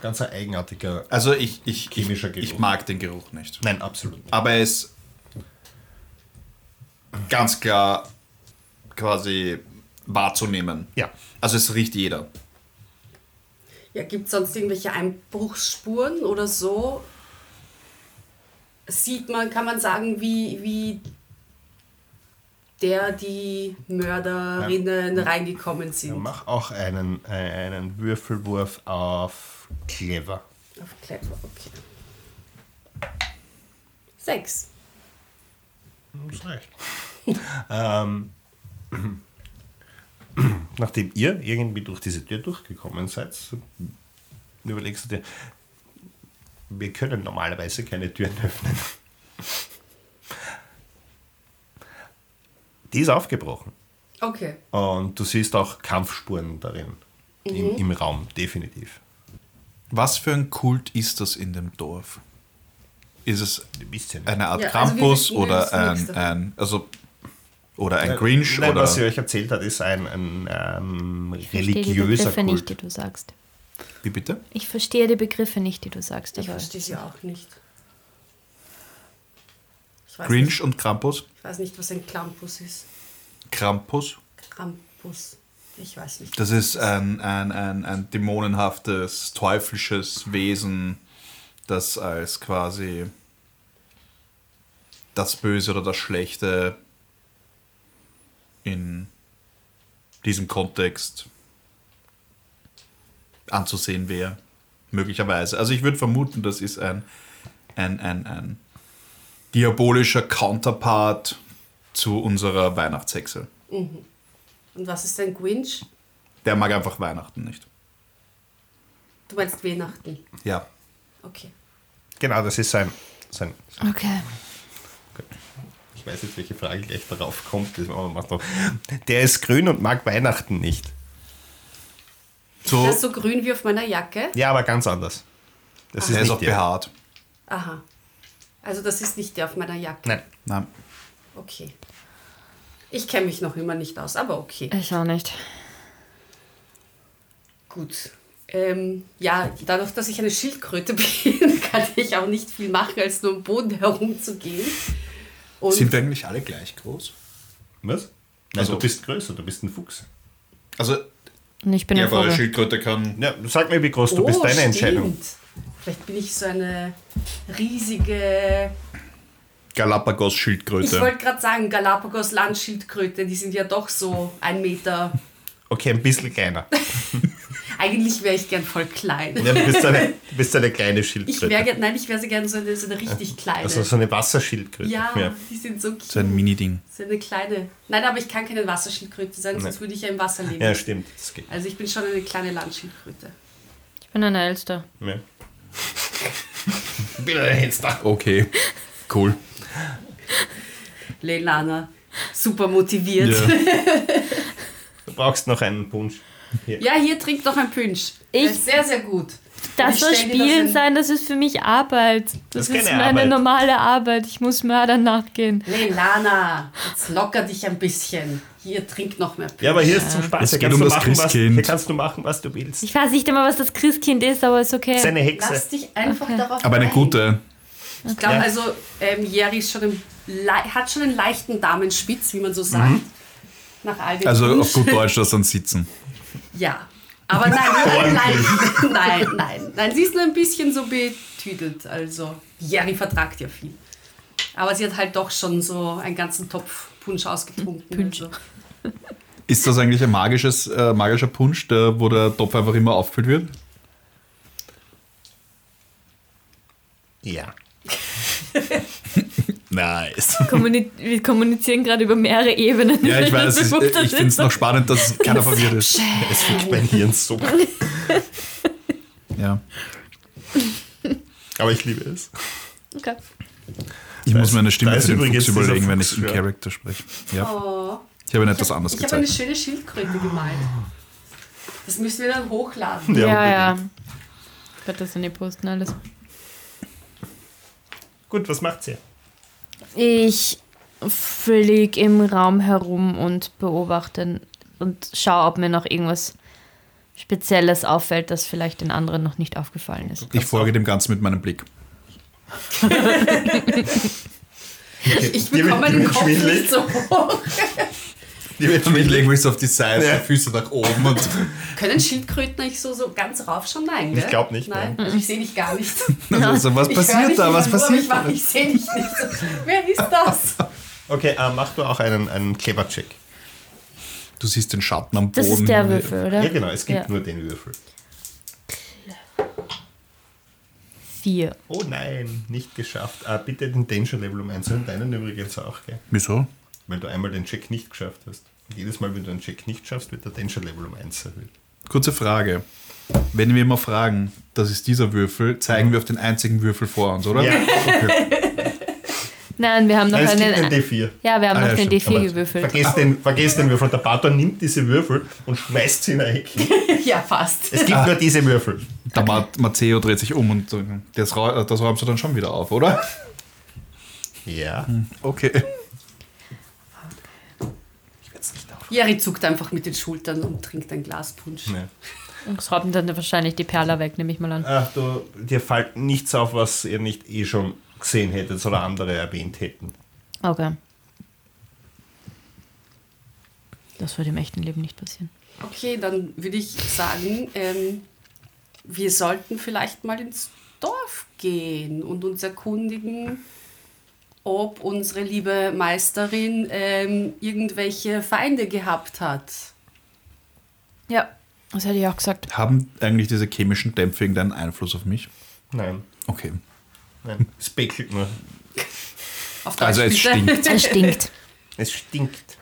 Speaker 1: ganz ein eigenartiger.
Speaker 3: Also ich, ich,
Speaker 1: Chemischer
Speaker 3: ich, ich
Speaker 1: Geruch.
Speaker 3: mag den Geruch nicht.
Speaker 1: Nein, absolut nicht.
Speaker 3: Aber er ist ganz klar quasi wahrzunehmen.
Speaker 1: Ja.
Speaker 3: Also es riecht jeder.
Speaker 4: Ja, gibt es sonst irgendwelche Einbruchsspuren oder so? Sieht man, kann man sagen, wie, wie der, die Mörderinnen reingekommen
Speaker 1: Ja,
Speaker 4: sind?
Speaker 1: mach auch einen, äh, einen Würfelwurf auf Clever.
Speaker 4: Auf Clever, okay. Sechs.
Speaker 1: Das reicht. ähm, nachdem ihr irgendwie durch diese Tür durchgekommen seid, überlegst du dir, wir können normalerweise keine Türen öffnen. Die ist aufgebrochen.
Speaker 4: Okay.
Speaker 1: Und du siehst auch Kampfspuren darin. Im, Im Raum, definitiv.
Speaker 3: Was für ein Kult ist das in dem Dorf? Ist es eine Art
Speaker 4: Ja, also
Speaker 3: Krampus
Speaker 4: wir
Speaker 3: oder ein, ein also oder ein Grinch
Speaker 1: Nein,
Speaker 3: oder
Speaker 1: was sie euch erzählt hat, ist ein, ein ähm,
Speaker 2: verstehe die
Speaker 1: religiöser
Speaker 2: Begriffe nicht, die
Speaker 1: Kult.
Speaker 2: du sagst.
Speaker 3: wie bitte?
Speaker 2: Ich verstehe die Begriffe nicht, die du sagst.
Speaker 4: Ich verstehe sie auch nicht. Ich
Speaker 3: Grinch
Speaker 4: nicht,
Speaker 3: und Krampus?
Speaker 4: ich weiß nicht, was ein Krampus ist.
Speaker 3: Krampus?
Speaker 4: Krampus. Ich weiß nicht.
Speaker 3: Das ist ein, ein, ein, ein dämonenhaftes, teuflisches Wesen, das als quasi das Böse oder das Schlechte in diesem Kontext anzusehen wäre. Möglicherweise. Also ich würde vermuten, das ist ein, ein, ein, ein diabolischer Counterpart zu unserer Weihnachtshexe.
Speaker 4: Und was ist ein Grinch?
Speaker 3: Der mag einfach Weihnachten nicht.
Speaker 4: Du meinst Weihnachten.
Speaker 3: Ja.
Speaker 4: Okay.
Speaker 1: Genau, das ist sein. sein
Speaker 2: Okay.
Speaker 1: ich weiß jetzt, welche Frage gleich darauf kommt. Der ist grün und mag Weihnachten nicht.
Speaker 3: So,
Speaker 4: Das ist so grün wie auf meiner Jacke.
Speaker 1: Ja, aber ganz anders. Das
Speaker 3: der ist auch
Speaker 1: der.
Speaker 3: behaart.
Speaker 4: Aha. Also das ist nicht der auf meiner Jacke.
Speaker 1: Nein.
Speaker 3: Nein.
Speaker 4: Okay. Ich kenne mich noch immer nicht aus, aber okay.
Speaker 2: Ich auch nicht.
Speaker 4: Gut. Ähm, ja, dadurch, dass ich eine Schildkröte bin, kann ich auch nicht viel machen, als nur am Boden herumzugehen. Und
Speaker 3: Sind wir eigentlich alle gleich groß?
Speaker 1: Was? Nein,
Speaker 3: Also-
Speaker 1: du bist größer, du bist ein Fuchs.
Speaker 3: Also,
Speaker 2: ich bin
Speaker 3: ja,
Speaker 2: ein
Speaker 3: weil eine
Speaker 2: Vogel.
Speaker 3: Schildkröte kann.
Speaker 1: Ja, sag mir, wie groß du bist, deine
Speaker 4: stimmt.
Speaker 1: Entscheidung.
Speaker 4: Vielleicht bin ich so eine riesige. Ich
Speaker 3: Galapagos-Schildkröte.
Speaker 4: wollte gerade sagen, Galapagos-Landschildkröte, die sind ja doch so ein Meter.
Speaker 1: Okay, ein bisschen kleiner.
Speaker 4: Eigentlich wäre ich gern voll klein.
Speaker 1: Ja, du, bist eine, du bist eine kleine
Speaker 4: Ich
Speaker 1: Schildkröte.
Speaker 4: gern, nein, ich wäre so gerne so eine, so eine richtig kleine.
Speaker 1: also so eine Wasserschildkröte.
Speaker 4: ja, die sind so cute.
Speaker 3: So ein Mini-Ding.
Speaker 4: So eine kleine. Nein, aber ich kann keine Wasserschildkröte sein, sonst würde ich ja im Wasser leben.
Speaker 1: Ja, stimmt. Das geht.
Speaker 4: Also ich bin schon eine kleine Landschildkröte.
Speaker 2: Ich bin eine Elster.
Speaker 1: Ja. Bin ein Hänster.
Speaker 3: Okay. Cool.
Speaker 4: Leilana, super motiviert.
Speaker 3: Ja.
Speaker 1: Du brauchst noch einen Punsch. Hier.
Speaker 4: Ja, hier trinkt doch ein Punsch.
Speaker 2: Ich-
Speaker 4: Das ist sehr, sehr gut.
Speaker 2: Das soll
Speaker 4: das
Speaker 2: Spielen
Speaker 4: in-
Speaker 2: sein, das ist für mich Arbeit.
Speaker 1: Das
Speaker 2: Das,
Speaker 1: ist
Speaker 2: meine
Speaker 1: Arbeit.
Speaker 2: normale Arbeit. Ich muss Mördern nachgehen.
Speaker 4: Leilana, jetzt locker dich ein bisschen. Hier, trink noch mehr Punsch.
Speaker 1: Ja, aber hier ist zum Spaß. Hier kannst
Speaker 3: um
Speaker 1: du
Speaker 3: das
Speaker 1: machen, was, hier kannst du machen, was du willst.
Speaker 2: Ich weiß nicht immer, was das Christkind ist, aber ist okay.
Speaker 1: Das ist eine
Speaker 4: Lass
Speaker 1: Hexe.
Speaker 4: dich einfach darauf
Speaker 3: Aber eine
Speaker 4: ein. Ich glaube,
Speaker 1: Ja.
Speaker 4: also ähm, Jerry ist schon hat schon einen leichten Damenspitz, wie man so sagt. Nach all dem
Speaker 3: Also auf gut Deutsch das dann sitzen.
Speaker 4: Ja. Aber nein, nein, nein, nein, nein, nein. Sie ist nur ein bisschen so betüdelt. Also, Jerry vertragt ja viel. Aber sie hat halt doch schon so einen ganzen Topf Punsch ausgetrunken.
Speaker 2: Punsch.
Speaker 4: Also.
Speaker 3: Ist das eigentlich ein magisches, äh, magischer Punsch, der, wo der Topf einfach immer aufgefüllt wird?
Speaker 1: Ja.
Speaker 3: Nice.
Speaker 2: Kommuni wir kommunizieren gerade über mehrere Ebenen.
Speaker 3: Ja, ich weiß. Ich, ich
Speaker 2: das
Speaker 3: finde es noch spannend, dass keiner verwirrt ist.
Speaker 1: Es fickt mein Hirn so.
Speaker 3: Ja.
Speaker 1: Aber ich liebe es.
Speaker 2: Okay.
Speaker 3: Ich
Speaker 1: Da
Speaker 3: muss
Speaker 1: ist-
Speaker 3: mir eine Stimme für den
Speaker 1: übrigens
Speaker 3: Fuchs überlegen, wenn ich im. Charakter spreche. Ja.
Speaker 4: Oh.
Speaker 3: Ich habe Ihnen etwas anderes
Speaker 4: Ich habe eine schöne Schildkröte gemalt. Das müssen wir dann hochladen.
Speaker 1: Ja,
Speaker 2: Ja. Ich werde das in die posten alles.
Speaker 1: Gut, was macht sie?
Speaker 2: Ich fliege im Raum herum und beobachte und schaue, ob mir noch irgendwas Spezielles auffällt, das vielleicht den anderen noch nicht aufgefallen ist.
Speaker 3: Ich folge dem Ganzen mit meinem Blick.
Speaker 4: Ich
Speaker 1: Dir wird-
Speaker 4: bekomme den Kopf nicht so hoch.
Speaker 1: Die wird
Speaker 3: Und ich lege mich so auf die Seite,
Speaker 1: Ja.
Speaker 3: Füße nach oben und
Speaker 4: Können Schildkröten eigentlich so, so ganz rauf schon? Nein, gell?
Speaker 1: Ich glaub nicht,
Speaker 4: Nein,
Speaker 1: nein.
Speaker 4: also ich sehe dich gar nicht.
Speaker 3: also, was passiert da? Was passiert
Speaker 4: Ich, ich sehe dich nicht. Wer ist das?
Speaker 1: Okay, äh, mach du auch einen, einen Clever-Check.
Speaker 3: Du siehst den Schatten am Boden.
Speaker 2: Das ist der Würfel, oder?
Speaker 1: Ja, genau, es gibt
Speaker 2: Ja.
Speaker 1: nur den Würfel.
Speaker 2: Vier.
Speaker 1: Oh nein, nicht geschafft. Ah, bitte den Danger Level um einzeln. Deinen übrigens auch, gell?
Speaker 3: Wieso?
Speaker 1: Weil du einmal den Check nicht geschafft hast. Und jedes Mal, wenn du einen Check nicht schaffst, wird der Danger Level um 1 erhöht.
Speaker 3: Kurze Frage. Wenn wir immer fragen, das ist dieser Würfel, zeigen wir auf den einzigen Würfel vor uns, oder?
Speaker 1: Ja.
Speaker 3: Okay.
Speaker 2: Nein, wir haben noch
Speaker 1: Nein, es gibt
Speaker 2: einen.
Speaker 1: einen D4.
Speaker 2: ja, wir haben
Speaker 3: Ah,
Speaker 2: noch
Speaker 3: ja,
Speaker 2: den
Speaker 3: stimmt.
Speaker 2: D4
Speaker 1: Aber
Speaker 2: gewürfelt.
Speaker 1: Vergiss den, vergiss den Würfel. Der Pater nimmt diese Würfel und schmeißt sie in ein Eck.
Speaker 4: Ja, fast.
Speaker 1: Es gibt nur diese Würfel.
Speaker 3: Der Ma Matteo dreht sich um und das, das räumst du dann schon wieder auf, oder?
Speaker 1: Ja.
Speaker 3: Okay.
Speaker 1: Ich werde es nicht auf.
Speaker 4: Jerry zuckt einfach mit den Schultern und trinkt ein Glas Punsch.
Speaker 1: Nee.
Speaker 2: Und es raubt dann wahrscheinlich die Perla weg, nehme ich mal an.
Speaker 1: Ach, du, dir fällt nichts auf, was ihr nicht eh schon gesehen hättet oder andere erwähnt hätten.
Speaker 2: Okay. Das würde im echten Leben nicht passieren.
Speaker 4: Okay, dann würde ich sagen, ähm, wir sollten vielleicht mal ins Dorf gehen und uns erkundigen, ob unsere liebe Meisterin ähm, irgendwelche Feinde gehabt hat.
Speaker 2: Ja, das hätte ich auch gesagt.
Speaker 3: Haben eigentlich diese chemischen Dämpfe irgendeinen Einfluss auf mich?
Speaker 1: Nein,
Speaker 3: Okay.
Speaker 1: nein. Es beckelt nur.
Speaker 4: Auf
Speaker 3: Also es
Speaker 4: bitte.
Speaker 3: stinkt.
Speaker 2: Es stinkt.
Speaker 1: Es stinkt.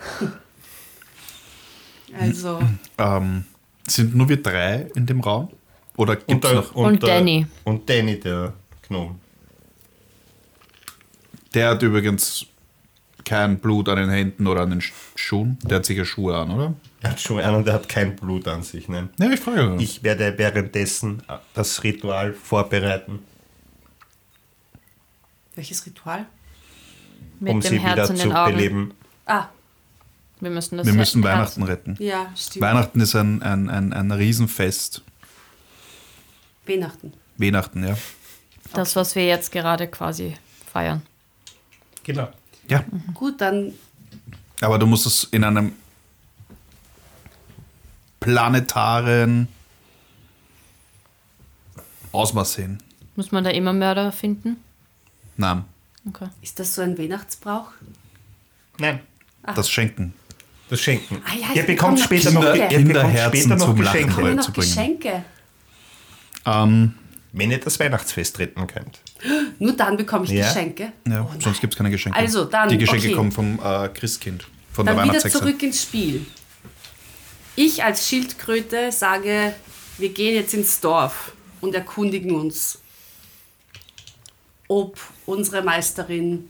Speaker 4: Also,
Speaker 3: Ähm, sind nur wir drei in dem Raum? Oder gibt es noch?
Speaker 2: Und
Speaker 1: der-
Speaker 2: Danny.
Speaker 1: Und Danny, der Gnome.
Speaker 3: Der hat übrigens kein Blut an den Händen oder an den Sch- Schuhen. Der hat sicher Schuhe an, oder?
Speaker 1: Er hat schon einen, der hat kein Blut an sich. Nein.
Speaker 3: Ja, ich frage.
Speaker 1: Ich werde währenddessen das Ritual vorbereiten,
Speaker 4: welches Ritual?
Speaker 2: Mit
Speaker 1: um
Speaker 2: dem
Speaker 1: sie
Speaker 2: Herz
Speaker 1: wieder
Speaker 2: in
Speaker 1: zu
Speaker 2: den Augen.
Speaker 1: beleben.
Speaker 4: Ah,
Speaker 2: Wir müssen das
Speaker 3: Wir müssen
Speaker 2: Herz-
Speaker 3: Weihnachten retten.
Speaker 4: ja, stimmt.
Speaker 3: Weihnachten ist ein, ein, ein, ein Riesenfest.
Speaker 4: Weihnachten.
Speaker 3: Weihnachten, ja.
Speaker 2: Das, was wir jetzt gerade quasi feiern.
Speaker 1: Genau.
Speaker 3: Ja,
Speaker 4: Gut, dann
Speaker 3: aber du musst es in einem planetaren Ausmaß sehen.
Speaker 2: Muss man da immer Mörder finden?
Speaker 3: Nein,
Speaker 2: Okay.
Speaker 4: ist das so ein Weihnachtsbrauch?
Speaker 1: Nein,
Speaker 3: das Schenken.
Speaker 1: das Schenken.
Speaker 4: Ah ja,
Speaker 1: ihr
Speaker 4: ich
Speaker 1: bekommt
Speaker 4: bekomme
Speaker 1: später
Speaker 4: noch
Speaker 1: noch,
Speaker 4: Geschenke.
Speaker 1: ihr bekommt
Speaker 3: Kinderherzen
Speaker 1: später noch
Speaker 3: zum Lachen
Speaker 1: Geschenke.
Speaker 3: bringen.
Speaker 4: Kommen
Speaker 3: zu
Speaker 4: noch
Speaker 3: bringen.
Speaker 4: Geschenke?
Speaker 3: Ähm,
Speaker 1: Wenn ihr das Weihnachtsfest retten könnt.
Speaker 4: Nur dann bekomme ich
Speaker 1: Ja.
Speaker 4: Geschenke.
Speaker 3: ja,
Speaker 4: Oh
Speaker 3: sonst gibt es keine Geschenke.
Speaker 4: Also, dann,
Speaker 3: Die Geschenke
Speaker 4: okay.
Speaker 3: kommen vom äh, Christkind, von
Speaker 4: Dann
Speaker 3: der
Speaker 4: wieder zurück ins Spiel. Ich als Schildkröte sage, wir gehen jetzt ins Dorf und erkundigen uns, ob unsere Meisterin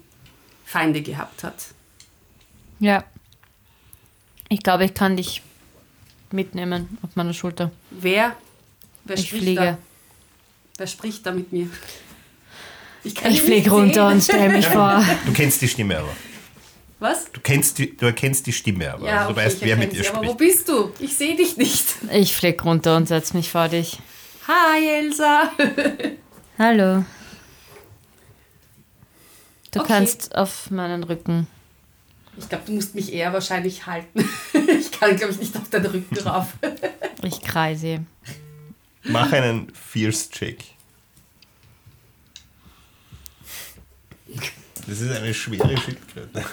Speaker 4: Feinde gehabt hat.
Speaker 2: Ja. Ich glaube, ich kann dich mitnehmen auf meiner Schulter.
Speaker 4: Wer? Wer
Speaker 2: Ich
Speaker 4: spricht
Speaker 2: fliege.
Speaker 4: da? Wer spricht da mit mir? Ich, kann
Speaker 2: Ich fliege runter
Speaker 4: sehen.
Speaker 2: und stelle mich vor.
Speaker 1: Du kennst die Stimme aber.
Speaker 4: Was?
Speaker 1: Du, kennst die, du erkennst die Stimme aber.
Speaker 4: Ja,
Speaker 1: also du
Speaker 4: okay,
Speaker 1: weißt,
Speaker 4: ich
Speaker 1: wer mit
Speaker 4: erkenne
Speaker 1: dir
Speaker 4: sie, Aber wo
Speaker 1: spricht.
Speaker 4: bist du? Ich sehe dich nicht.
Speaker 2: Ich fliege runter und setze mich vor dich.
Speaker 4: Hi, Elsa.
Speaker 2: Hallo. Du
Speaker 4: Okay.
Speaker 2: kannst auf meinen Rücken.
Speaker 4: Ich glaube, du musst mich eher wahrscheinlich halten. Ich kann, glaube ich, nicht auf deinen Rücken rauf.
Speaker 2: Ich kreise.
Speaker 1: Mach einen Fierce-Check. Das ist eine schwere Schildkröte.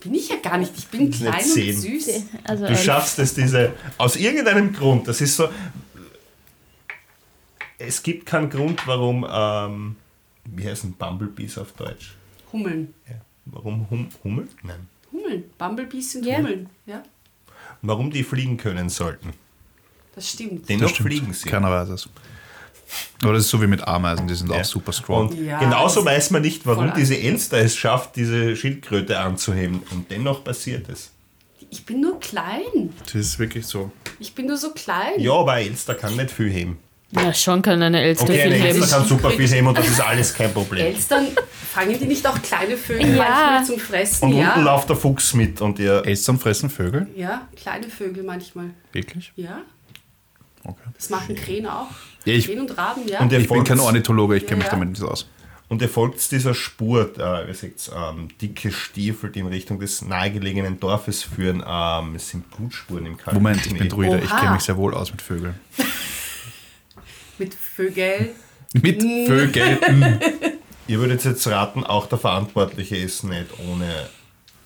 Speaker 4: Bin ich ja gar nicht. Ich bin
Speaker 1: Das
Speaker 4: klein und
Speaker 1: zehn.
Speaker 4: süß.
Speaker 2: Also
Speaker 1: Du
Speaker 2: elf.
Speaker 1: schaffst es, diese. Aus irgendeinem Grund, das ist so. Es gibt keinen Grund, warum. Ähm, wie heißen Bumblebees auf Deutsch?
Speaker 4: Hummeln.
Speaker 1: Ja. Warum hum, Hummel? Nein.
Speaker 4: Hummeln. Bumblebees sind
Speaker 2: Ja.
Speaker 4: Hummeln. Ja,
Speaker 1: Warum die fliegen können sollten.
Speaker 4: Das stimmt.
Speaker 1: Dennoch
Speaker 3: stimmt.
Speaker 1: fliegen sie.
Speaker 3: Keiner weiß es. Aber das ist so wie mit Ameisen, die sind
Speaker 1: Ja.
Speaker 3: auch super strong.
Speaker 1: Und
Speaker 4: Ja,
Speaker 1: genauso weiß man nicht, warum diese Elster es schafft, diese Schildkröte anzuheben. Und dennoch passiert es.
Speaker 4: Ich bin nur klein.
Speaker 3: Das ist wirklich so.
Speaker 4: Ich bin nur so klein.
Speaker 1: Ja, aber Elster kann nicht viel heben.
Speaker 2: Ja, schon kann eine Elster
Speaker 1: Okay,
Speaker 2: viel
Speaker 1: eine
Speaker 2: heben.
Speaker 1: Elster kann super viel heben und das ist alles kein Problem.
Speaker 4: Elstern, fangen die nicht auch kleine Vögel
Speaker 2: Ja.
Speaker 4: manchmal zum Fressen?
Speaker 1: Und unten
Speaker 4: ja.
Speaker 1: läuft der Fuchs mit und ihr.
Speaker 3: Elstern fressen Vögel?
Speaker 4: ja, kleine Vögel manchmal.
Speaker 3: Wirklich?
Speaker 4: Ja,
Speaker 3: Okay.
Speaker 4: das machen Krähen auch.
Speaker 3: Ja, ich-
Speaker 4: Krähen und Raben, ja.
Speaker 1: Und
Speaker 3: Ich bin kein Ornithologe, ich kenne mich
Speaker 4: Ja.
Speaker 3: damit nicht aus.
Speaker 1: Und ihr folgt dieser Spur, äh, wie sagt's, ähm, dicke Stiefel, die in Richtung des nahegelegenen Dorfes führen. Ähm, es sind Blutspuren im kalten
Speaker 3: Moment, ich bin Druide, ich kenne mich sehr wohl aus mit Vögeln.
Speaker 4: Mit Vögel.
Speaker 3: Mit
Speaker 4: Mm.
Speaker 3: Vögeln.
Speaker 1: Ihr würdet jetzt raten, auch der Verantwortliche ist nicht ohne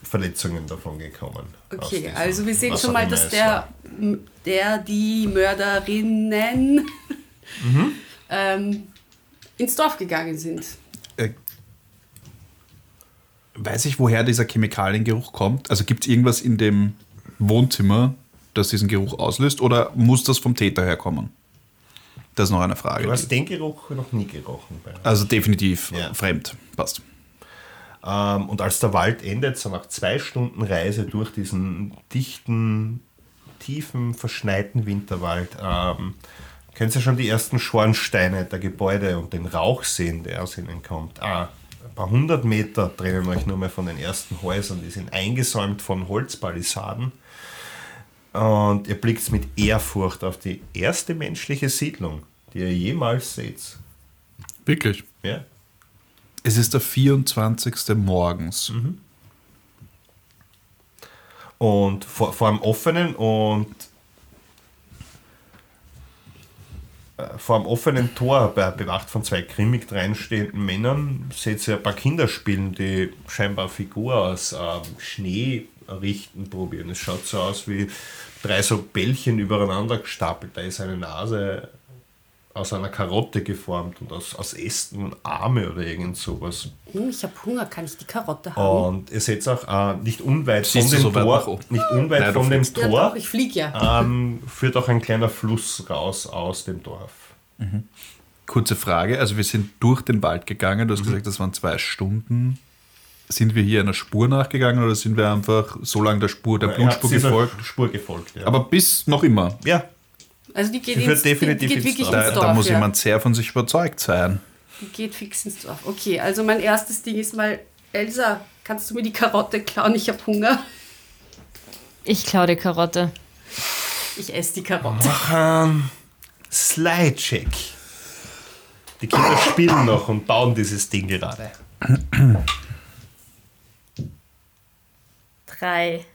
Speaker 1: Verletzungen davon gekommen.
Speaker 4: Okay, also wir sehen schon mal, dass der, der die Mörderinnen
Speaker 1: Mhm.
Speaker 4: ähm, ins Dorf gegangen sind.
Speaker 3: Äh, Weiß ich, woher dieser Chemikaliengeruch kommt? Also gibt es irgendwas in dem Wohnzimmer, das diesen Geruch auslöst? Oder muss das vom Täter herkommen? Das ist noch eine Frage.
Speaker 1: Du hast den Geruch noch nie gerochen. Bei.
Speaker 3: Also definitiv
Speaker 1: Ja.
Speaker 3: fremd. Passt.
Speaker 1: Ähm, und als der Wald endet, so nach zwei Stunden Reise durch diesen dichten, tiefen, verschneiten Winterwald, ähm, könnt ihr schon die ersten Schornsteine der Gebäude und den Rauch sehen, der aus ihnen kommt. Ah, ein paar hundert Meter trennen euch nur mehr von den ersten Häusern, die sind eingesäumt von Holzpalisaden. Und ihr blickt mit Ehrfurcht auf die erste menschliche Siedlung, die ihr jemals seht.
Speaker 3: Wirklich?
Speaker 1: Ja?
Speaker 3: Es ist der 24. morgens.
Speaker 1: und vor, vor einem offenen und äh, vor einem offenen Tor, be- bewacht von zwei grimmig dreinstehenden Männern, seht ihr ein paar Kinder spielen, die scheinbar Figur aus ähm, Schnee richten probieren. Es schaut so aus wie drei so Bällchen übereinander gestapelt. Da ist eine Nase aus einer Karotte geformt und aus, aus Ästen und Arme oder irgend sowas.
Speaker 4: Hm, ich habe Hunger, kann ich die Karotte haben?
Speaker 1: Und ihr seht auch äh, nicht unweit
Speaker 3: Siehst
Speaker 1: von dem
Speaker 3: so
Speaker 1: Tor, nicht unweit
Speaker 3: Nein,
Speaker 1: von dem
Speaker 3: fliegst.
Speaker 4: ja,
Speaker 1: Tor
Speaker 4: doch, ich fliege ja.
Speaker 1: ähm, führt auch ein kleiner Fluss raus aus dem Dorf.
Speaker 3: Kurze Frage, also wir sind durch den Wald gegangen, du
Speaker 1: Mhm.
Speaker 3: hast gesagt, das waren zwei Stunden. Sind wir hier einer Spur nachgegangen oder sind wir einfach so lange der Spur, der Blutspur
Speaker 1: dieser
Speaker 3: gefolgt?
Speaker 1: Spur gefolgt, ja.
Speaker 3: Aber bis noch immer.
Speaker 1: ja,
Speaker 4: Also die geht,
Speaker 1: führt
Speaker 4: ins,
Speaker 1: definitiv
Speaker 4: die geht
Speaker 1: ins
Speaker 4: wirklich
Speaker 1: Dorf.
Speaker 4: ins
Speaker 3: Da,
Speaker 4: Dorf.
Speaker 3: da muss
Speaker 4: ja.
Speaker 3: jemand sehr von sich überzeugt sein.
Speaker 4: Die geht fix ins Dorf. Okay, also mein erstes Ding ist mal, Elsa, kannst du mir die Karotte klauen? Ich habe Hunger.
Speaker 2: Ich klaue die Karotte.
Speaker 4: Ich esse die Karotte.
Speaker 1: mach einen Slide-Check. Die Kinder spielen noch und bauen dieses Ding gerade.
Speaker 2: Drei.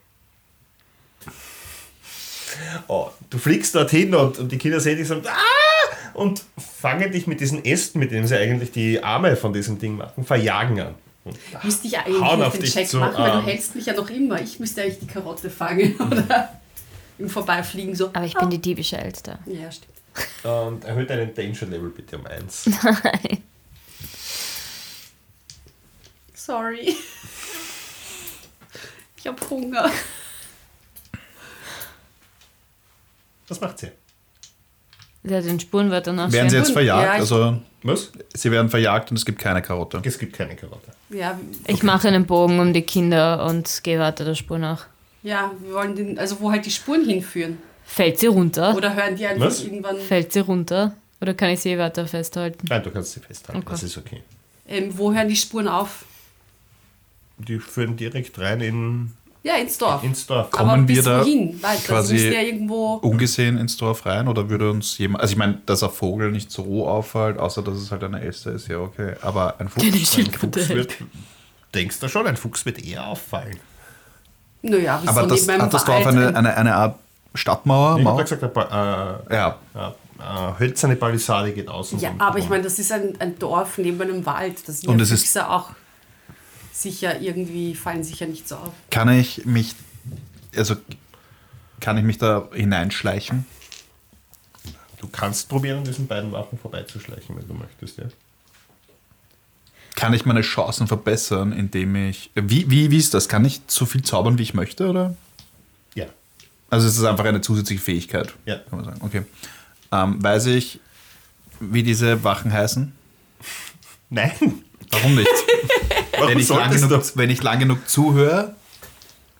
Speaker 1: Oh, du fliegst dorthin und, und die Kinder sehen dich so ah! und fangen dich mit diesen Ästen, mit denen sie eigentlich die Arme von diesem Ding machen, verjagen an. Und
Speaker 4: Müsste ich eigentlich
Speaker 1: Hauen
Speaker 4: nicht
Speaker 1: auf
Speaker 4: den
Speaker 1: dich
Speaker 4: Check
Speaker 1: zu,
Speaker 4: machen, weil
Speaker 1: ähm.
Speaker 4: du hältst mich ja noch immer. Ich müsste eigentlich die Karotte fangen oder im Vorbeifliegen so.
Speaker 2: Aber ich bin die diebische Elster.
Speaker 4: Ja, stimmt.
Speaker 1: Und erhöht deinen Danger-Level bitte um eins.
Speaker 2: Nein.
Speaker 4: Sorry. Ich habe Hunger.
Speaker 1: Was macht sie?
Speaker 2: Ja, den Spurenwörter nach.
Speaker 3: Werden sie jetzt verjagt?
Speaker 4: Ja,
Speaker 3: also
Speaker 1: Was?
Speaker 3: sie werden verjagt und es gibt keine Karotte.
Speaker 1: Es gibt keine Karotte.
Speaker 4: Ja,
Speaker 2: Ich mache einen Bogen um die Kinder und gehe weiter der Spur nach.
Speaker 4: ja, wir wollen den, also wo halt die Spuren hinführen.
Speaker 2: Fällt sie runter?
Speaker 4: Oder hören die einfach
Speaker 1: Was?
Speaker 4: irgendwann,
Speaker 2: Fällt sie runter? Oder kann ich sie weiter festhalten?
Speaker 1: Nein, du kannst sie festhalten,
Speaker 2: Okay.
Speaker 1: das ist okay.
Speaker 4: ähm, wo hören die Spuren auf?
Speaker 1: Die führen direkt rein in,
Speaker 4: Ja, ins Dorf.
Speaker 1: ins Dorf.
Speaker 3: Kommen
Speaker 4: Aber
Speaker 3: wir
Speaker 4: bis
Speaker 3: da?
Speaker 4: Weiter.
Speaker 3: quasi-
Speaker 4: irgendwo.
Speaker 3: Ungesehen ins Dorf rein oder würde uns jemand. Also ich meine, dass ein Vogel nicht so auffällt, außer dass es halt eine Äste ist, ja okay. Aber ein Fuchs.
Speaker 1: Ein Fuchs wird, denkst du schon, ein Fuchs wird eher auffallen.
Speaker 4: Naja, wieso
Speaker 3: Aber das, hat das Dorf eine,
Speaker 4: ein-
Speaker 3: eine, eine Art Stadtmauer?
Speaker 1: Ich habe gesagt, eine äh,
Speaker 3: Ja,
Speaker 1: ja, äh, hölzerne Palisade geht außen.
Speaker 4: Ja, aber ich meine, das ist ein, ein Dorf neben einem Wald. Das sind
Speaker 3: Und
Speaker 4: ja
Speaker 3: es ist-
Speaker 4: Füchse auch sicher irgendwie, fallen sicher nicht so auf.
Speaker 3: kann ich mich. Also kann ich mich da hineinschleichen?
Speaker 1: Du kannst probieren, an diesen beiden Wachen vorbeizuschleichen, wenn du möchtest, ja.
Speaker 3: Kann ich meine Chancen verbessern, indem ich. Wie, wie, wie ist das? Kann ich so viel zaubern, wie ich möchte, oder?
Speaker 1: Ja.
Speaker 3: Also es ist einfach eine zusätzliche Fähigkeit.
Speaker 1: Ja.
Speaker 3: Kann man sagen. Okay. Ähm, weiß ich, wie diese Wachen heißen?
Speaker 1: Nein.
Speaker 3: Warum nicht?
Speaker 1: Warum
Speaker 3: wenn, ich lang genug, wenn ich lang genug zuhöre,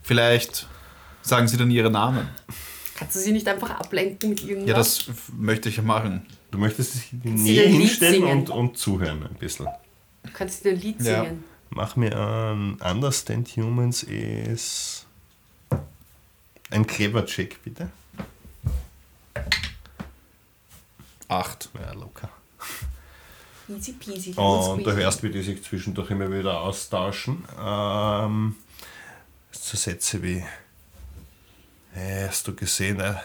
Speaker 3: vielleicht sagen sie dann ihre Namen.
Speaker 4: Kannst du sie nicht einfach ablenken mit irgendwas?
Speaker 3: Ja, das möchte ich ja machen.
Speaker 1: Du möchtest dich in die
Speaker 4: Sie
Speaker 1: Nähe
Speaker 4: ein Lied
Speaker 1: hinstellen und, und zuhören ein bisschen.
Speaker 4: du kannst ihnen ein Lied
Speaker 3: Ja.
Speaker 4: singen.
Speaker 1: Mach mir ein Understand Humans ist ein clever Check, bitte.
Speaker 3: Acht.
Speaker 1: Ja, locker.
Speaker 4: Easy peasy.
Speaker 1: Und du hörst, wie die sich zwischendurch immer wieder austauschen. Ähm, so Sätze wie: hey, Hast du gesehen, der,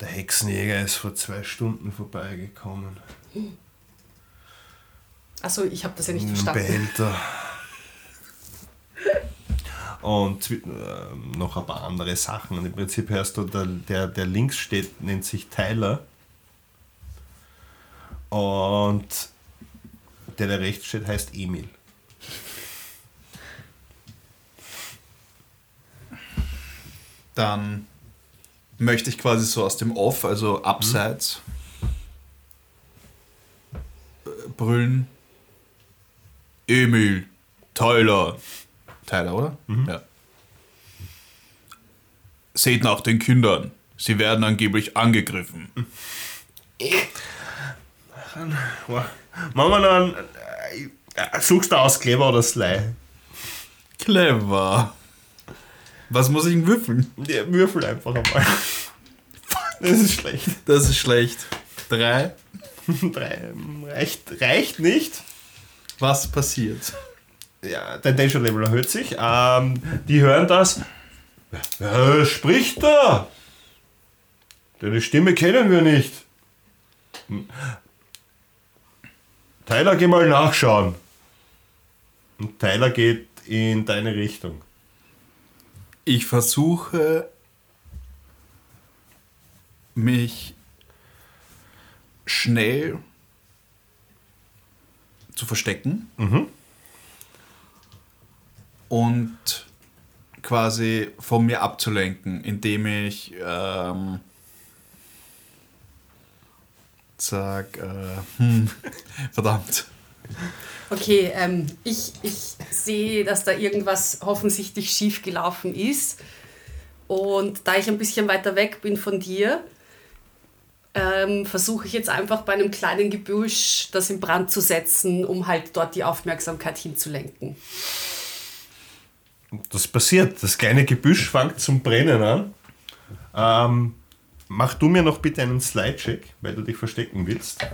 Speaker 1: der Hexenjäger ist vor zwei Stunden vorbeigekommen.
Speaker 4: Achso, ich habe das ja nicht verstanden.
Speaker 1: Behälter. Und ähm, noch ein paar andere Sachen. Und im Prinzip hörst du, der, der, der links steht, nennt sich Tyler. Und der, der rechts steht, heißt Emil.
Speaker 3: Dann möchte ich quasi so aus dem Off, also abseits, äh, brüllen. Emil, Tyler. Tyler, oder? Ja. Seht nach den Kindern. Sie werden angeblich angegriffen.
Speaker 1: Machen wir noch einen. Äh, suchst du aus, Kleber oder Sly?
Speaker 3: Clever. Was muss ich denn würfeln?
Speaker 1: Ja, würfel einfach einmal. Das ist schlecht.
Speaker 3: Das ist schlecht. Drei.
Speaker 1: Drei, reicht, reicht nicht.
Speaker 3: Was passiert?
Speaker 1: Ja, dein Danger Level erhöht sich. Ähm, die hören das. Wer spricht da? Deine Stimme kennen wir nicht. Tyler, geh mal nachschauen. Und Tyler geht in deine Richtung.
Speaker 3: Ich versuche mich schnell zu verstecken und quasi von mir abzulenken, indem ich ähm, sag, äh, hm, verdammt.
Speaker 4: Okay, ähm, ich, ich sehe, dass da irgendwas offensichtlich schief gelaufen ist. Und da ich ein bisschen weiter weg bin von dir, ähm, versuche ich jetzt einfach bei einem kleinen Gebüsch das in Brand zu setzen, um halt dort die Aufmerksamkeit hinzulenken.
Speaker 1: Das passiert. Das kleine Gebüsch fängt zum Brennen an. Ähm, mach du mir noch bitte einen Slide-Check, weil du dich verstecken willst.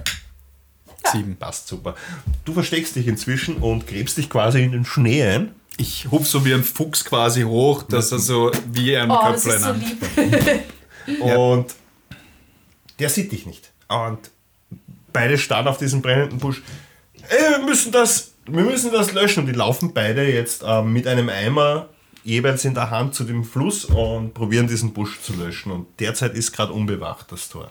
Speaker 3: Sieben.
Speaker 1: Passt super. Du versteckst dich inzwischen und gräbst dich quasi in den Schnee ein.
Speaker 3: Ich hub so wie ein Fuchs quasi hoch, dass er so wie ein
Speaker 4: Oh, das
Speaker 3: Köpflein
Speaker 4: ist so lieb.
Speaker 1: Und der sieht dich nicht. Und beide starren auf diesen brennenden Busch. Ey, wir müssen das, wir müssen das löschen. Und die laufen beide jetzt ähm, mit einem Eimer jeweils in der Hand zu dem Fluss und probieren diesen Busch zu löschen. Und derzeit ist gerade unbewacht das Tor.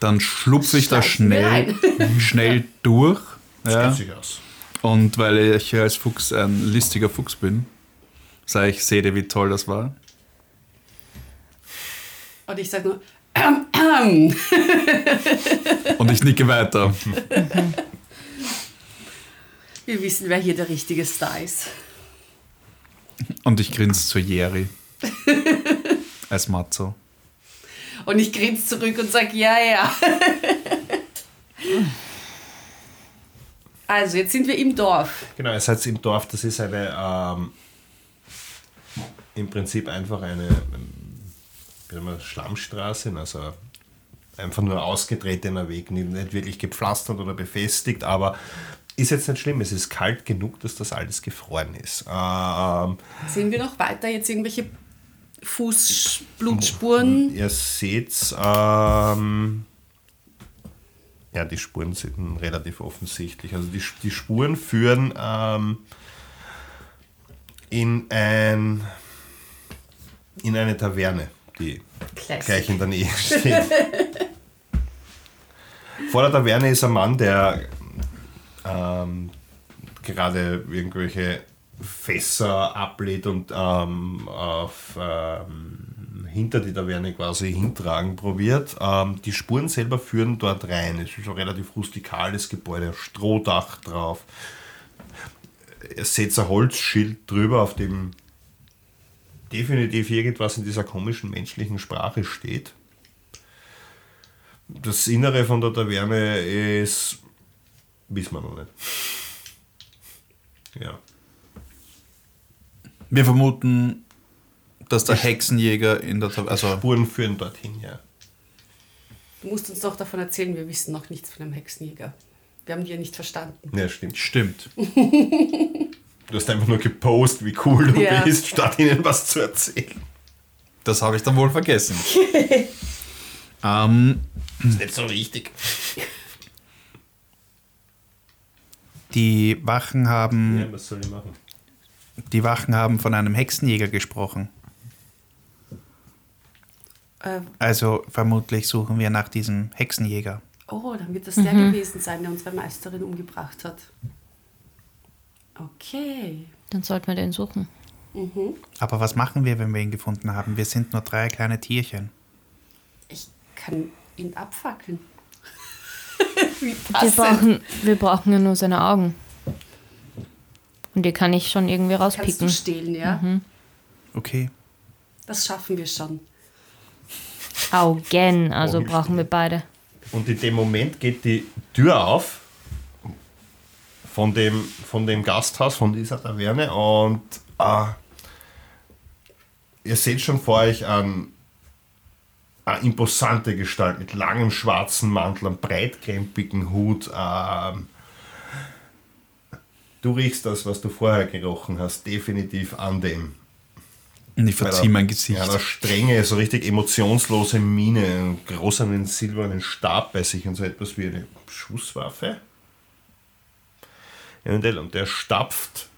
Speaker 3: Dann schlupfe ich da schnell, schnell durch. Ja.
Speaker 1: Geht sich aus.
Speaker 3: Und weil ich als Fuchs ein listiger Fuchs bin, sage ich, seht ihr, wie toll das war.
Speaker 4: Und ich sage nur,
Speaker 3: Und ich nicke weiter.
Speaker 4: wir wissen, wer hier der richtige Star ist.
Speaker 3: Und ich grinse zu Jerry. Als Matzo.
Speaker 4: Und ich grinse zurück und sage, ja, ja. Also, jetzt sind wir im Dorf.
Speaker 1: Genau, ihr seid im Dorf. Das ist eine, ähm, im Prinzip einfach eine, wie man Schlammstraße, also einfach nur ausgetretener Weg, nicht wirklich gepflastert oder befestigt, aber ist jetzt nicht schlimm. Es ist kalt genug, dass das alles gefroren ist. Ähm,
Speaker 4: Sehen wir noch weiter jetzt irgendwelche Fußblutspuren?
Speaker 1: Ihr seht, ähm, ja, die Spuren sind relativ offensichtlich. Also die, die Spuren führen ähm, in, ein, in eine Taverne, die
Speaker 4: Classic.
Speaker 1: gleich in der Nähe steht. Vor der Taverne ist ein Mann, der ähm, gerade irgendwelche Fässer ablädt und ähm, auf, ähm, hinter die Taverne quasi hintragen probiert. Ähm, die Spuren selber führen dort rein. Es ist ein relativ rustikales Gebäude, Strohdach drauf. Ihr seht ein Holzschild drüber, auf dem definitiv irgendwas in dieser komischen menschlichen Sprache steht. Das Innere von der Taverne ist, wissen wir noch nicht. Ja.
Speaker 3: Wir vermuten, dass der Hexenjäger in der Tab also
Speaker 1: Spuren führen dorthin, ja.
Speaker 4: Du musst uns doch davon erzählen, wir wissen noch nichts von einem Hexenjäger. Wir haben die ja nicht verstanden.
Speaker 1: Ja, stimmt.
Speaker 3: stimmt.
Speaker 1: Du hast einfach nur gepostet, wie cool du
Speaker 4: Ja.
Speaker 1: bist, statt ihnen was zu erzählen.
Speaker 3: Das habe ich dann wohl vergessen. ähm,
Speaker 1: ist nicht so wichtig.
Speaker 3: Die Wachen haben
Speaker 1: Ja, was soll ich machen?
Speaker 3: die Wachen haben von einem Hexenjäger gesprochen.
Speaker 4: Äh,
Speaker 3: Also vermutlich suchen wir nach diesem Hexenjäger.
Speaker 4: oh, dann wird das der gewesen sein, der unsere Meisterin umgebracht hat. Okay.
Speaker 2: Dann sollten wir den suchen.
Speaker 3: Aber was machen wir, wenn wir ihn gefunden haben? Wir sind nur drei kleine Tierchen.
Speaker 4: Ich kann ihn abfackeln. Wie
Speaker 2: Wir brauchen, wir brauchen ja nur seine Augen. Und die kann ich schon irgendwie
Speaker 4: Kannst du
Speaker 2: rauspicken.
Speaker 4: stehlen, ja?
Speaker 3: Okay.
Speaker 4: Das schaffen wir schon.
Speaker 2: Augen, also
Speaker 1: Augen
Speaker 2: brauchen wir beide.
Speaker 1: Und in dem Moment geht die Tür auf von dem, von dem Gasthaus, von dieser Taverne und äh, ihr seht schon vor euch an eine imposante Gestalt mit langem schwarzen Mantel, einem breitkrempigen Hut. ähm, du riechst das, was du vorher gerochen hast, definitiv an dem
Speaker 3: Und ich verziehe mein Gesicht.
Speaker 1: Ja, eine strenge, so richtig emotionslose Miene, einen großen silbernen Stab bei sich und so etwas wie eine Schusswaffe. Eventuell. Und der stapft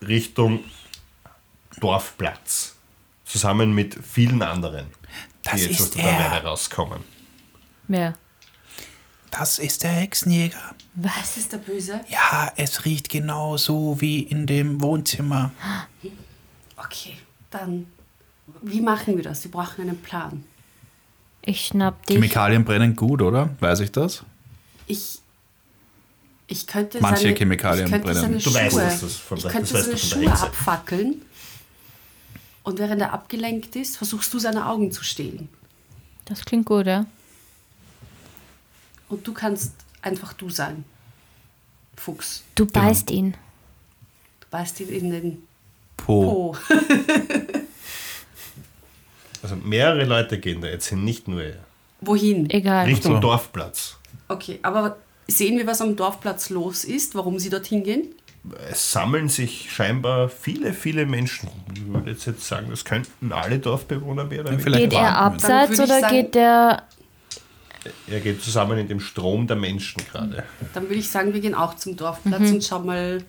Speaker 1: Richtung Dorfplatz. Zusammen mit vielen anderen,
Speaker 3: Das
Speaker 1: die jetzt aus
Speaker 3: ist
Speaker 1: der
Speaker 3: er.
Speaker 1: Taverne rauskommen.
Speaker 2: Wer?
Speaker 3: Das ist der Hexenjäger.
Speaker 4: Was ist der Böse?
Speaker 3: Ja, es riecht genau so wie in dem Wohnzimmer.
Speaker 4: Okay, dann, wie machen wir das? Wir brauchen einen Plan.
Speaker 2: Ich schnapp dich.
Speaker 3: Chemikalien brennen gut, oder? Weiß ich das?
Speaker 4: Ich, ich könnte
Speaker 3: Manche
Speaker 4: seine,
Speaker 3: Chemikalien
Speaker 4: ich könnte
Speaker 3: brennen.
Speaker 4: seine
Speaker 1: Du
Speaker 4: Schuhe,
Speaker 1: weißt, dass das von
Speaker 4: ich
Speaker 1: der-
Speaker 4: könnte
Speaker 1: das
Speaker 4: seine
Speaker 1: du von
Speaker 4: Schuhe
Speaker 1: der
Speaker 4: abfackeln und während er abgelenkt ist, versuchst du seine Augen zu stehlen.
Speaker 2: Das klingt gut, ja?
Speaker 4: Und du kannst einfach du sein. Fuchs.
Speaker 2: Du beißt ihn.
Speaker 4: Du beißt ihn in den
Speaker 3: Po.
Speaker 4: Po.
Speaker 1: Also mehrere Leute gehen da jetzt hin, nicht nur er.
Speaker 4: Wohin?
Speaker 2: Egal.
Speaker 1: Richtung
Speaker 3: so.
Speaker 1: Dorfplatz.
Speaker 4: Okay, aber sehen wir, was am Dorfplatz los ist, warum sie dorthin gehen?
Speaker 1: Es sammeln sich scheinbar viele, viele Menschen. Ich würde jetzt, jetzt sagen, das könnten alle Dorfbewohner mehr oder weniger.
Speaker 3: vielleicht
Speaker 2: Geht er abseits oder
Speaker 4: sagen-
Speaker 2: geht der.
Speaker 1: Er geht zusammen in dem Strom der Menschen gerade.
Speaker 4: Dann würde ich sagen, wir gehen auch zum Dorfplatz und schauen mal,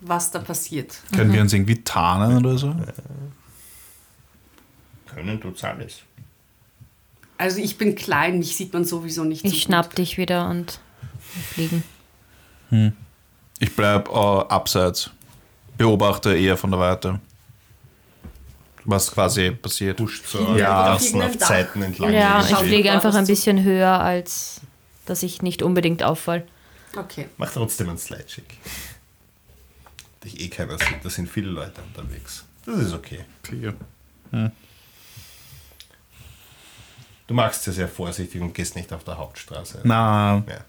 Speaker 4: was da passiert.
Speaker 3: Können wir uns irgendwie tarnen oder so?
Speaker 1: Können tut's alles.
Speaker 4: Also ich bin klein, mich sieht man sowieso nicht so
Speaker 2: Ich schnapp dich wieder und fliegen.
Speaker 3: Ich bleib äh, abseits. Beobachte eher von der Weite. Was quasi passiert.
Speaker 1: Pusht so
Speaker 4: Ja,
Speaker 1: ja,
Speaker 4: auf
Speaker 1: auf. Zeiten entlang.
Speaker 2: Ja, ich fliege einfach ein bisschen höher, als dass ich nicht unbedingt auffall.
Speaker 4: Okay.
Speaker 1: Mach trotzdem einen Slide-Check. Dich eh keiner sieht, da sind viele Leute unterwegs. Das ist okay.
Speaker 3: Vier.
Speaker 1: Du machst es sehr vorsichtig und gehst nicht auf der Hauptstraße.
Speaker 3: Na,
Speaker 1: Ja.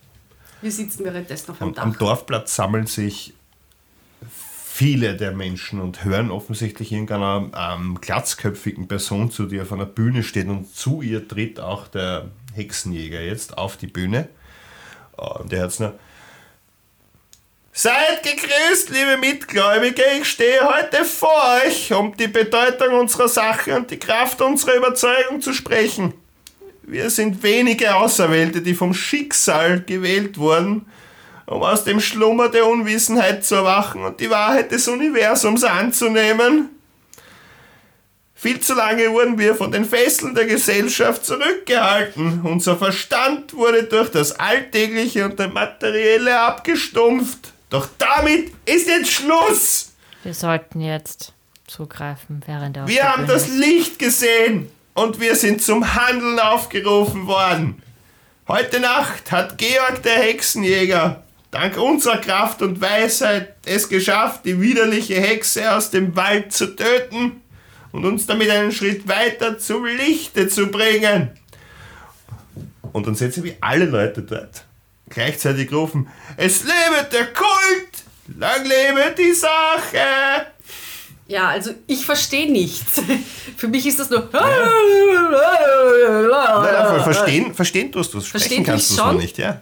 Speaker 4: Wir sitzen währenddessen auf
Speaker 1: Am,
Speaker 4: Dach.
Speaker 1: am Dorfplatz sammeln sich viele der Menschen und hören offensichtlich irgendeiner ähm, glatzköpfigen Person zu, die auf einer Bühne steht und zu ihr tritt auch der Hexenjäger jetzt auf die Bühne. Und der hat's nur. Seid gegrüßt, liebe Mitgläubige, ich stehe heute vor euch, um die Bedeutung unserer Sache und die Kraft unserer Überzeugung zu sprechen. Wir sind wenige Auserwählte, die vom Schicksal gewählt wurden, um aus dem Schlummer der Unwissenheit zu erwachen und die Wahrheit des Universums anzunehmen. Viel zu lange wurden wir von den Fesseln der Gesellschaft zurückgehalten. Unser Verstand wurde durch das Alltägliche und das Materielle abgestumpft. Doch damit ist jetzt Schluss!
Speaker 2: Wir sollten jetzt zugreifen, während er auf
Speaker 1: Wir
Speaker 2: der
Speaker 1: haben das. Licht gesehen und wir sind zum Handeln aufgerufen worden. Heute Nacht hat Georg der Hexenjäger dank unserer Kraft und Weisheit es geschafft, die widerliche Hexe aus dem Wald zu töten und uns damit einen Schritt weiter zum Lichte zu bringen. Und dann seht ihr, wie alle Leute dort gleichzeitig rufen, es lebe der Kult, lang lebe die Sache.
Speaker 4: Ja, also ich verstehe nichts. Für mich ist das nur.
Speaker 1: Nein, verstehen, verstehen tust du es, sprechen
Speaker 4: Verstehen
Speaker 1: kannst du es noch
Speaker 4: schon?
Speaker 1: nicht, ja.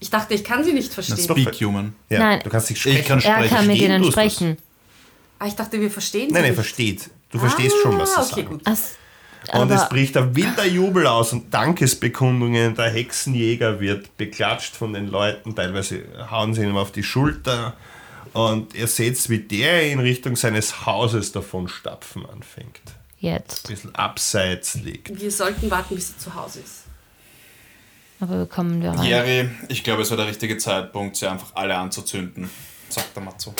Speaker 4: Ich dachte, ich kann sie nicht verstehen.
Speaker 3: Speak Human.
Speaker 1: ja
Speaker 2: Nein.
Speaker 1: Du kannst nicht
Speaker 3: Ich
Speaker 1: sprechen.
Speaker 3: kann
Speaker 2: Er
Speaker 3: sprechen.
Speaker 2: kann mit ihnen sprechen.
Speaker 4: Ah, ich dachte, wir verstehen sie
Speaker 1: Nein, er
Speaker 4: nicht.
Speaker 1: versteht. Du verstehst schon, was sie
Speaker 4: Ah, okay,
Speaker 1: sagen.
Speaker 4: gut.
Speaker 2: As-
Speaker 1: Und es bricht ein wilder Jubel aus und Dankesbekundungen. Der Hexenjäger wird beklatscht von den Leuten, teilweise hauen sie ihm auf die Schulter. Und ihr seht, wie der in Richtung seines Hauses davon stapfen anfängt.
Speaker 2: jetzt.
Speaker 1: Ein bisschen abseits liegt.
Speaker 4: Wir sollten warten, bis sie zu Hause ist.
Speaker 2: Aber kommen wir rein.
Speaker 3: Jerry, ich glaube, es war der richtige Zeitpunkt, sie einfach alle anzuzünden. Sagt der Matzo.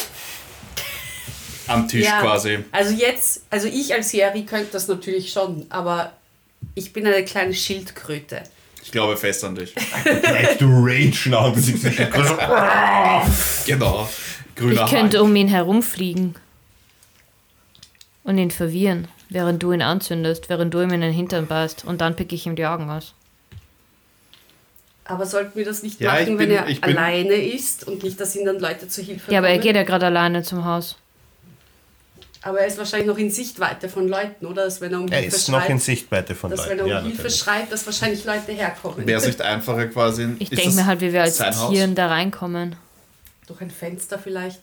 Speaker 3: Am Tisch quasi.
Speaker 4: Also jetzt, also ich als Jerry könnte das natürlich schon, aber ich bin eine kleine Schildkröte.
Speaker 3: Ich glaube fest an dich.
Speaker 1: Like du Rage now.
Speaker 3: Genau. Grüner
Speaker 2: Ich könnte
Speaker 3: Hang.
Speaker 2: um ihn herumfliegen. Und ihn verwirren, während du ihn anzündest, während du ihm in den Hintern beißt. Und dann pick ich ihm die Augen aus.
Speaker 4: Aber sollten wir das nicht
Speaker 3: Ja,
Speaker 4: machen, wenn
Speaker 3: bin-
Speaker 4: er
Speaker 3: ich bin-
Speaker 4: alleine ist und nicht, dass ihm dann Leute zur Hilfe
Speaker 2: Ja, aber er geht ja gerade alleine zum Haus.
Speaker 4: Aber er ist wahrscheinlich noch in Sichtweite von Leuten, oder? Dass wenn er um
Speaker 1: Er
Speaker 4: Hilfe
Speaker 1: ist noch in Sichtweite von
Speaker 4: dass wenn
Speaker 1: Leuten.
Speaker 4: er um
Speaker 1: Ja,
Speaker 4: Hilfe
Speaker 1: natürlich.
Speaker 4: schreit, dass wahrscheinlich Leute herkommen.
Speaker 3: Wäre es nicht einfacher quasi.
Speaker 2: Ich
Speaker 3: ist
Speaker 2: denke
Speaker 3: das
Speaker 2: mir halt, wie wir als
Speaker 3: sein Haus?
Speaker 2: Tieren da reinkommen.
Speaker 4: Durch ein Fenster vielleicht.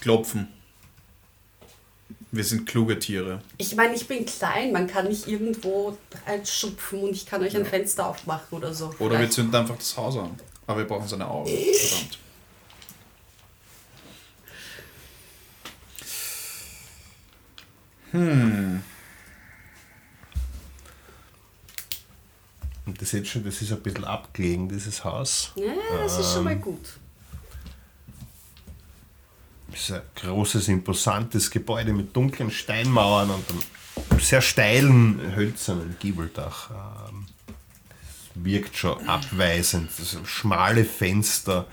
Speaker 3: Klopfen. Wir sind kluge Tiere.
Speaker 4: Ich meine, ich bin klein, man kann nicht irgendwo reinschupfen und ich kann euch ein Fenster aufmachen oder so.
Speaker 3: Oder wir
Speaker 4: Vielleicht-
Speaker 3: zünden einfach das Haus an. Aber wir brauchen seine Augen. Verdammt.
Speaker 1: Und das jetzt schon, das ist ein bisschen abgelegen, dieses Haus.
Speaker 4: Ja, das ist
Speaker 3: Ähm.
Speaker 4: schon mal gut.
Speaker 1: Das ist ein großes, imposantes Gebäude mit dunklen Steinmauern und einem sehr steilen, hölzernen Giebeldach. Ähm, Es wirkt schon abweisend. Das sind schmale Fenster,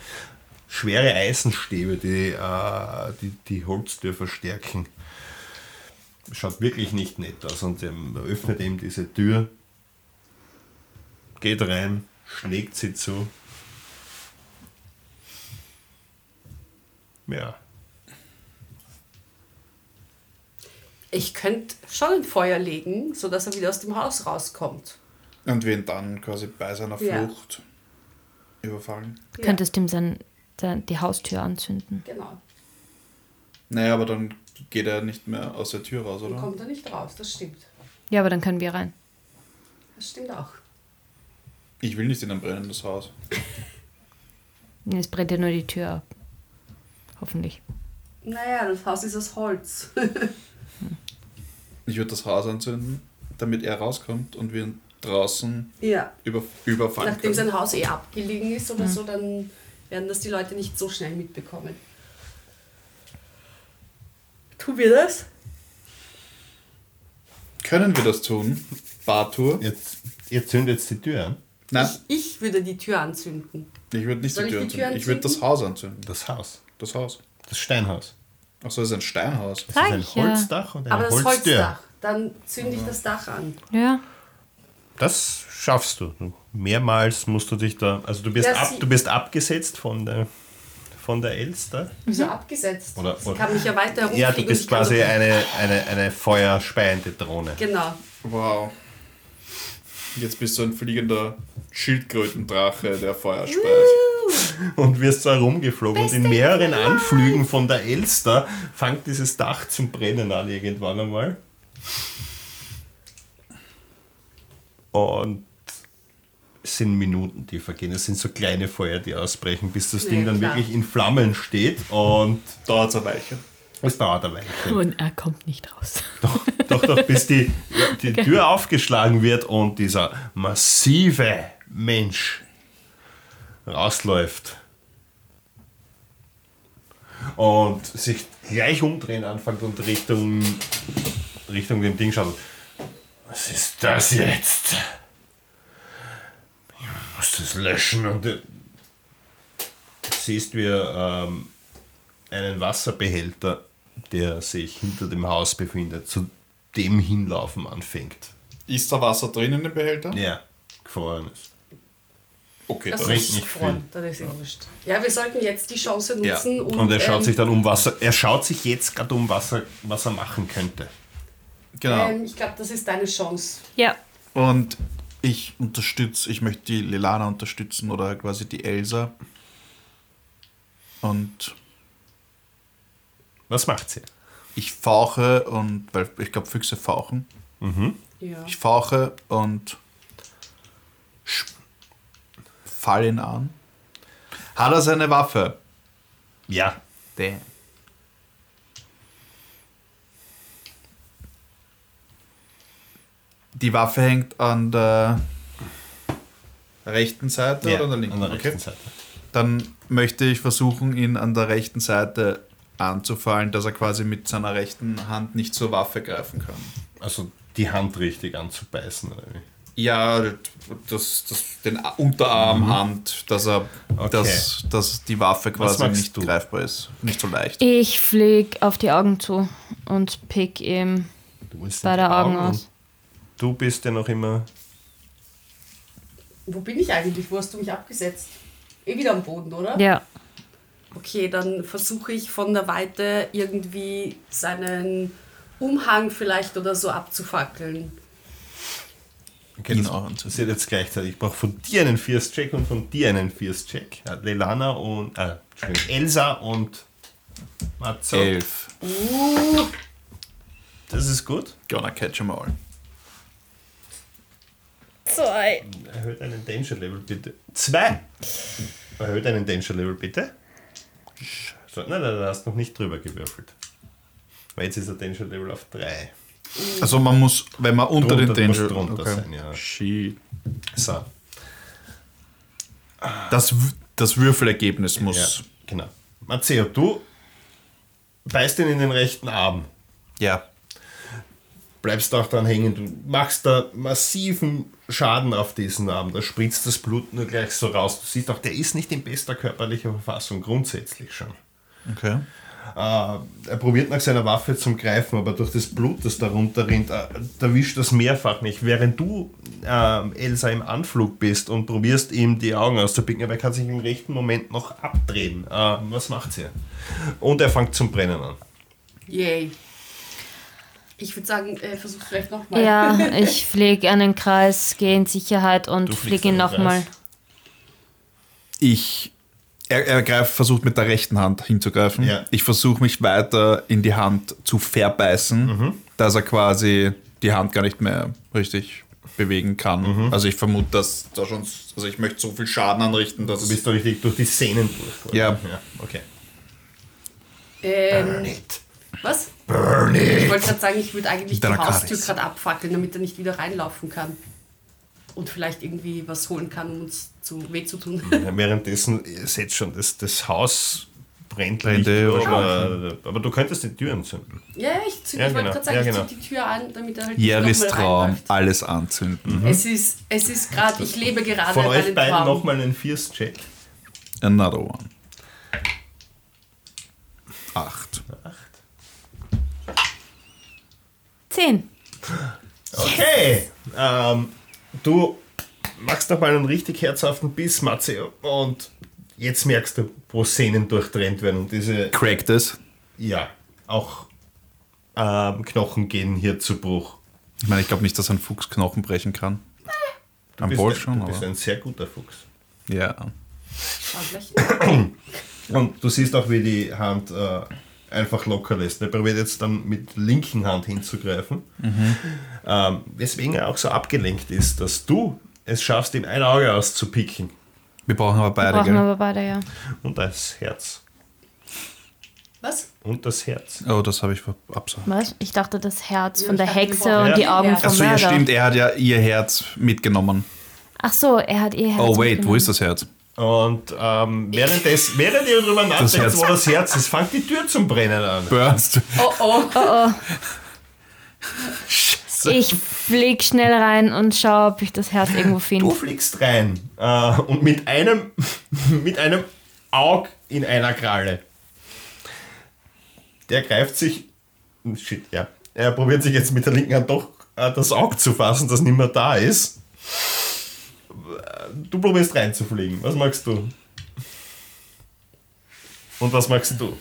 Speaker 1: schwere Eisenstäbe, die äh, die, die Holztür verstärken. Schaut wirklich nicht nett aus. Und er öffnet eben diese Tür, geht rein, schlägt sie zu. Ja.
Speaker 4: Ich könnte schon ein Feuer legen, sodass er wieder aus dem Haus rauskommt.
Speaker 3: Und wir ihn dann quasi bei seiner
Speaker 4: Ja.
Speaker 3: Flucht überfallen.
Speaker 2: Du könntest ihm sein, sein, die Haustür anzünden.
Speaker 4: Genau.
Speaker 3: Naja, aber dann geht er nicht mehr aus der Tür raus,
Speaker 4: Dann
Speaker 3: oder?
Speaker 4: kommt er nicht raus, das stimmt.
Speaker 2: Ja, aber dann können wir rein.
Speaker 4: Das stimmt auch.
Speaker 3: Ich will nicht in ein brennendes Haus.
Speaker 2: Es brennt ja nur die Tür ab. Hoffentlich.
Speaker 4: Naja, das Haus ist aus Holz.
Speaker 3: Ich würde das Haus anzünden, damit er rauskommt und wir ihn draußen
Speaker 4: ja.
Speaker 3: über, überfallen
Speaker 4: Nachdem
Speaker 3: können.
Speaker 4: sein Haus eh abgelegen ist oder so, dann werden das die Leute nicht so schnell mitbekommen. Tun wir das?
Speaker 3: Können wir das tun? Bartour?
Speaker 1: Jetzt, ihr zündet jetzt die Tür an.
Speaker 3: Nein,
Speaker 4: Ich, ich würde die Tür anzünden.
Speaker 3: ich würde nicht
Speaker 4: Soll
Speaker 3: die
Speaker 4: ich
Speaker 3: Tür
Speaker 4: die Tür
Speaker 3: anzünden. Ich würde das? Haus anzünden.
Speaker 1: Das Haus.
Speaker 3: Das Haus.
Speaker 1: Das Steinhaus.
Speaker 3: Achso, das ist ein Steinhaus.
Speaker 1: Das
Speaker 2: Sag
Speaker 1: ist ein
Speaker 2: ich ja.
Speaker 1: Holzdach und eine
Speaker 4: Aber das
Speaker 1: Holztür.
Speaker 4: Holzdach. Dann zünde ich das Dach an.
Speaker 2: Ja.
Speaker 1: Das schaffst du. Mehrmals musst du dich da. Also du bist,
Speaker 4: Ja,
Speaker 1: ab,
Speaker 4: sie-
Speaker 1: du bist abgesetzt von der, von der Elster.
Speaker 4: Wieso abgesetzt?
Speaker 1: Oder-
Speaker 4: Sie
Speaker 1: oder-
Speaker 4: kann mich ja weiter herumfliegen.
Speaker 1: Ja, du
Speaker 4: und
Speaker 1: bist
Speaker 4: ich kann
Speaker 1: quasi eine, eine, eine feuerspeiende Drohne.
Speaker 4: Genau.
Speaker 3: Wow. Jetzt bist du ein fliegender Schildkrötendrache, der Feuer speit.
Speaker 1: Und wirst so herumgeflogen. Und in mehreren Anflügen von der Elster fängt dieses Dach zum Brennen an irgendwann einmal. Und es sind Minuten, die vergehen. Es sind so kleine Feuer, die ausbrechen, bis das
Speaker 4: Ja,
Speaker 1: Ding dann
Speaker 4: klar.
Speaker 1: wirklich in Flammen steht. Und
Speaker 3: Dauert eine Weile.
Speaker 1: Es dauert eine Weile.
Speaker 2: Und er kommt nicht raus.
Speaker 1: Doch, doch, doch bis die, die Tür aufgeschlagen wird und dieser massive Mensch rausläuft. Und sich gleich umdrehen anfängt und Richtung, Richtung dem Ding schaut. Was ist das jetzt? Ich muss das löschen und du siehst, wie er ähm, einen Wasserbehälter, der sich hinter dem Haus befindet, zu dem hinlaufen anfängt.
Speaker 3: Ist da Wasser drin in dem Behälter?
Speaker 1: Ja, gefroren ist.
Speaker 3: Okay,
Speaker 4: Das
Speaker 1: bringt
Speaker 4: ist
Speaker 1: nicht
Speaker 4: gefroren. Das ist eh wurscht. Ja, wir sollten jetzt die Chance nutzen.
Speaker 3: Ja.
Speaker 4: Und,
Speaker 1: Und er schaut
Speaker 4: ähm,
Speaker 1: sich dann um, was er, er schaut sich jetzt gerade um, was er, was er machen könnte.
Speaker 3: Genau.
Speaker 4: Ähm, ich glaube, das ist deine Chance.
Speaker 2: Ja.
Speaker 3: Und ich unterstütze, ich möchte die Lilana unterstützen oder quasi die Elsa. Und
Speaker 1: Was macht sie?
Speaker 3: ich fauche und, weil ich glaube, Füchse fauchen.
Speaker 4: Ja.
Speaker 3: Ich fauche und fall ihn an. Hat er seine Waffe?
Speaker 1: Ja,
Speaker 3: Damn. Die Waffe hängt an der rechten Seite
Speaker 1: ja
Speaker 3: oder an der linken?
Speaker 1: an der rechten
Speaker 3: okay.
Speaker 1: Seite.
Speaker 3: Dann möchte ich versuchen, ihn an der rechten Seite anzufallen, dass er quasi mit seiner rechten Hand nicht zur Waffe greifen kann.
Speaker 1: Also die Hand richtig anzubeißen. Oder wie?
Speaker 3: Ja, das, das, den Unterarm, Hand, dass er,
Speaker 1: Okay.
Speaker 3: dass, dass die Waffe quasi nicht
Speaker 1: du?
Speaker 3: greifbar ist. Nicht so leicht.
Speaker 2: Ich flieg auf die Augen zu und pick ihm beide
Speaker 1: die
Speaker 2: Augen
Speaker 1: und
Speaker 2: aus.
Speaker 1: Du bist ja noch immer.
Speaker 4: Wo bin ich eigentlich? Wo hast du mich abgesetzt? Eh wieder am Boden, oder?
Speaker 2: Ja.
Speaker 4: Okay, dann versuche ich von der Weite irgendwie seinen Umhang vielleicht oder so abzufackeln.
Speaker 1: Okay,
Speaker 3: Ihn
Speaker 1: das passiert jetzt gleichzeitig. Ich brauche von dir einen Fierce-Check und von dir einen Fierce-Check. Ja, Lelana und. Äh, Entschuldigung, Elsa und Matzo.
Speaker 3: Elf.
Speaker 4: Uh,
Speaker 1: Das ist gut.
Speaker 3: Gonna catch 'em all.
Speaker 2: Zwei.
Speaker 1: Erhöht einen Danger Level bitte. Zwei. Erhöht einen Danger Level bitte. So, nein, nein, du hast noch nicht drüber gewürfelt. Weil jetzt ist der Danger Level auf 3.
Speaker 3: Also man muss, wenn man unter
Speaker 1: Drunter,
Speaker 3: den Danger...
Speaker 1: drunter
Speaker 3: okay.
Speaker 1: sein, ja.
Speaker 3: Shit.
Speaker 1: So,
Speaker 3: Das, das Würfelergebnis muss...
Speaker 1: ja, genau. Matteo, du beißt ihn in den rechten Arm.
Speaker 3: Ja.
Speaker 1: Bleibst auch dran hängen. Du machst da massiven Schaden auf diesen Arm. Da spritzt das Blut nur gleich so raus. Du siehst auch, der ist nicht in bester körperlicher Verfassung, grundsätzlich schon.
Speaker 3: Okay.
Speaker 1: Äh, er probiert nach seiner Waffe zum Greifen, aber durch das Blut, das darunter rinnt, äh, erwischt das mehrfach nicht. Während du, äh, Elsa, im Anflug bist und probierst ihm die Augen auszupicken, aber er kann sich im rechten Moment noch abdrehen. Äh, was macht sie? Und er fängt zum Brennen an.
Speaker 4: Yay. Ich würde sagen, äh, versuch vielleicht nochmal.
Speaker 2: Ja, ich fliege einen Kreis, gehe in Sicherheit und fliege ihn nochmal.
Speaker 3: Ich... Er, er greift, versucht mit der rechten Hand hinzugreifen.
Speaker 1: Ja.
Speaker 3: Ich versuche mich weiter in die Hand zu verbeißen,
Speaker 1: Mhm.
Speaker 3: dass er quasi die Hand gar nicht mehr richtig bewegen kann.
Speaker 1: Mhm.
Speaker 3: Also ich vermute, dass da schon... Also ich möchte so viel Schaden anrichten, dass
Speaker 1: Du
Speaker 3: es...
Speaker 1: bist da richtig durch die Sehnen durch.
Speaker 3: Ja.
Speaker 1: ja. Okay.
Speaker 4: Ähm,
Speaker 1: It.
Speaker 4: Was?
Speaker 1: Burn it.
Speaker 4: Ich wollte gerade sagen, ich würde eigentlich die Haustür gerade abfackeln, damit er nicht wieder reinlaufen kann. Und vielleicht irgendwie was holen kann, um uns zu weh zu tun.
Speaker 1: Ja, währenddessen, ihr seht schon, das, das Haus brennt
Speaker 3: Brände oder
Speaker 1: aber, aber du könntest die Tür entzünden.
Speaker 4: Ja, ja, ich, zünd,
Speaker 1: Ja,
Speaker 4: ich wollte
Speaker 1: genau.
Speaker 4: gerade sagen,
Speaker 1: Ja,
Speaker 4: ich
Speaker 1: genau.
Speaker 4: zünd die Tür an, damit er halt nicht
Speaker 3: Jeris
Speaker 4: nochmal
Speaker 3: Traum, alles anzünden.
Speaker 4: Es ist, es ist gerade, ich lebe gerade
Speaker 1: Von euch beiden
Speaker 4: Traum.
Speaker 1: nochmal einen Fierce-Check.
Speaker 3: Another one. Acht.
Speaker 2: Zehn.
Speaker 1: Okay. Ähm, du machst nochmal einen richtig herzhaften Biss, Matze, und jetzt merkst du, wo Sehnen durchtrennt werden und diese,
Speaker 3: Cracked es.
Speaker 1: ja, auch ähm, Knochen gehen hier zu Bruch.
Speaker 3: Ich meine, ich glaube nicht, dass ein Fuchs Knochen brechen kann. Am
Speaker 1: bist,
Speaker 3: Ball
Speaker 1: ein,
Speaker 3: schon,
Speaker 1: du bist
Speaker 3: aber.
Speaker 1: ein sehr guter Fuchs.
Speaker 3: Ja.
Speaker 1: Und du siehst auch, wie die Hand äh, einfach locker lässt. Er probiert jetzt dann mit linken Hand hinzugreifen. Ähm, weswegen er auch so abgelenkt ist, dass du es schaffst, ihm ein Auge auszupicken.
Speaker 3: Wir brauchen aber beide,
Speaker 2: Brauchen
Speaker 3: gell?
Speaker 2: aber beide, ja.
Speaker 1: Und das Herz.
Speaker 4: Was?
Speaker 1: Und das Herz.
Speaker 3: Oh, das habe ich absagt.
Speaker 2: Was? Ich dachte, das Herz
Speaker 4: Ja,
Speaker 2: von der Hexe
Speaker 4: wir
Speaker 2: und die. Augen
Speaker 4: Ja.
Speaker 2: vom
Speaker 3: Achso, ja, stimmt, er hat ja ihr Herz mitgenommen.
Speaker 2: Ach so, er hat ihr Herz
Speaker 3: Oh, wait, wo ist das Herz?
Speaker 1: Und ähm, während, des, während ihr darüber nachdenkt, wo das Herz ist, fängt die Tür zum Brennen an.
Speaker 3: Burst.
Speaker 4: Oh oh.
Speaker 2: Ich flieg schnell rein und schaue, ob ich das Herz irgendwo
Speaker 1: Du
Speaker 2: finde.
Speaker 1: fliegst rein äh, und mit einem, mit einem Aug in einer Kralle. Der greift sich. Shit, ja. Er probiert sich jetzt mit der linken Hand doch äh, das Auge zu fassen, das nicht mehr da ist. Du probierst reinzufliegen. Was magst du? Und was magst du?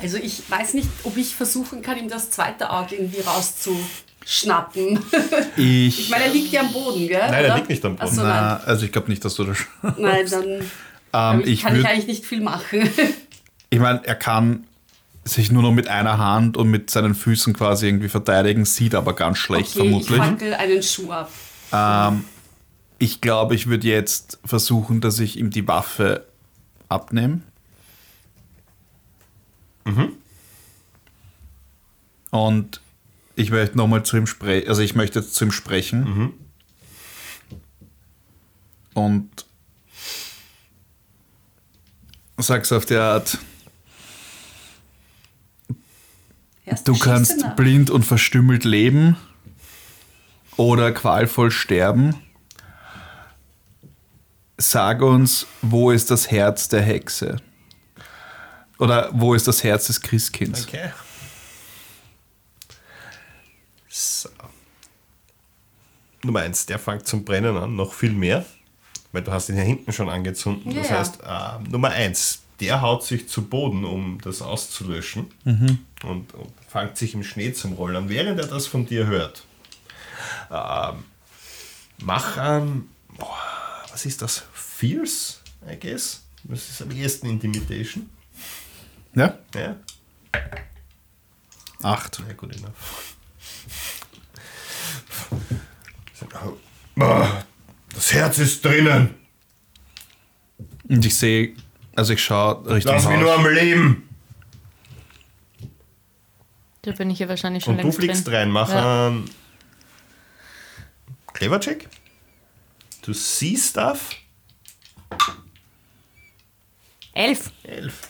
Speaker 4: Also ich weiß nicht, ob ich versuchen kann, ihm das zweite Auge irgendwie rauszuschnappen. Ich
Speaker 3: Ich.
Speaker 4: meine, er liegt ja am Boden, gell?
Speaker 1: Nein, er
Speaker 4: oder?
Speaker 1: liegt nicht am Boden.
Speaker 4: Ach so, nein.
Speaker 3: Na, also ich glaube nicht, dass du das.
Speaker 4: Nein, dann
Speaker 3: Ähm,
Speaker 4: ich
Speaker 3: ich
Speaker 4: kann ich eigentlich nicht viel machen.
Speaker 3: Ich meine, er kann sich nur noch mit einer Hand und mit seinen Füßen quasi irgendwie verteidigen, sieht aber ganz schlecht
Speaker 4: Okay, ich
Speaker 3: vermutlich.
Speaker 4: fackel einen Schuh ab.
Speaker 3: Ähm, ich glaube, ich würde jetzt versuchen, dass ich ihm die Waffe abnehme. Und ich möchte nochmal zu ihm sprechen, also ich möchte jetzt zu ihm sprechen. Und sag's auf der Art,
Speaker 4: Erst
Speaker 3: du kannst
Speaker 4: nach.
Speaker 3: blind und verstümmelt leben oder qualvoll sterben. Sag uns, wo ist das Herz der Hexe? Oder wo ist das Herz des Christkinds?
Speaker 1: Okay. So. Nummer eins, der fängt zum Brennen an, noch viel mehr, weil du hast ihn ja hinten schon angezündet. Das
Speaker 4: Ja.
Speaker 1: heißt, äh, Nummer eins, der haut sich zu Boden, um das auszulöschen und, und fängt sich im Schnee zum Rollen an, während er das von dir hört. Ähm, mach an, boah, was ist das? Fierce, I guess. Das ist am ehesten Intimidation.
Speaker 3: Ja?
Speaker 1: Ja.
Speaker 3: Acht.
Speaker 1: Ja, gut enough. Ah, Das Herz ist drinnen.
Speaker 3: Und ich sehe, also ich schaue Richtung
Speaker 1: Lass mich nur
Speaker 3: Haus.
Speaker 1: am Leben.
Speaker 2: Da bin ich ja wahrscheinlich schon
Speaker 1: Und du
Speaker 2: längst
Speaker 1: fliegst
Speaker 2: drin.
Speaker 1: rein. Mach
Speaker 2: Ja.
Speaker 1: einen Clever Du siehst Stuff.
Speaker 2: Elf.
Speaker 1: Elf.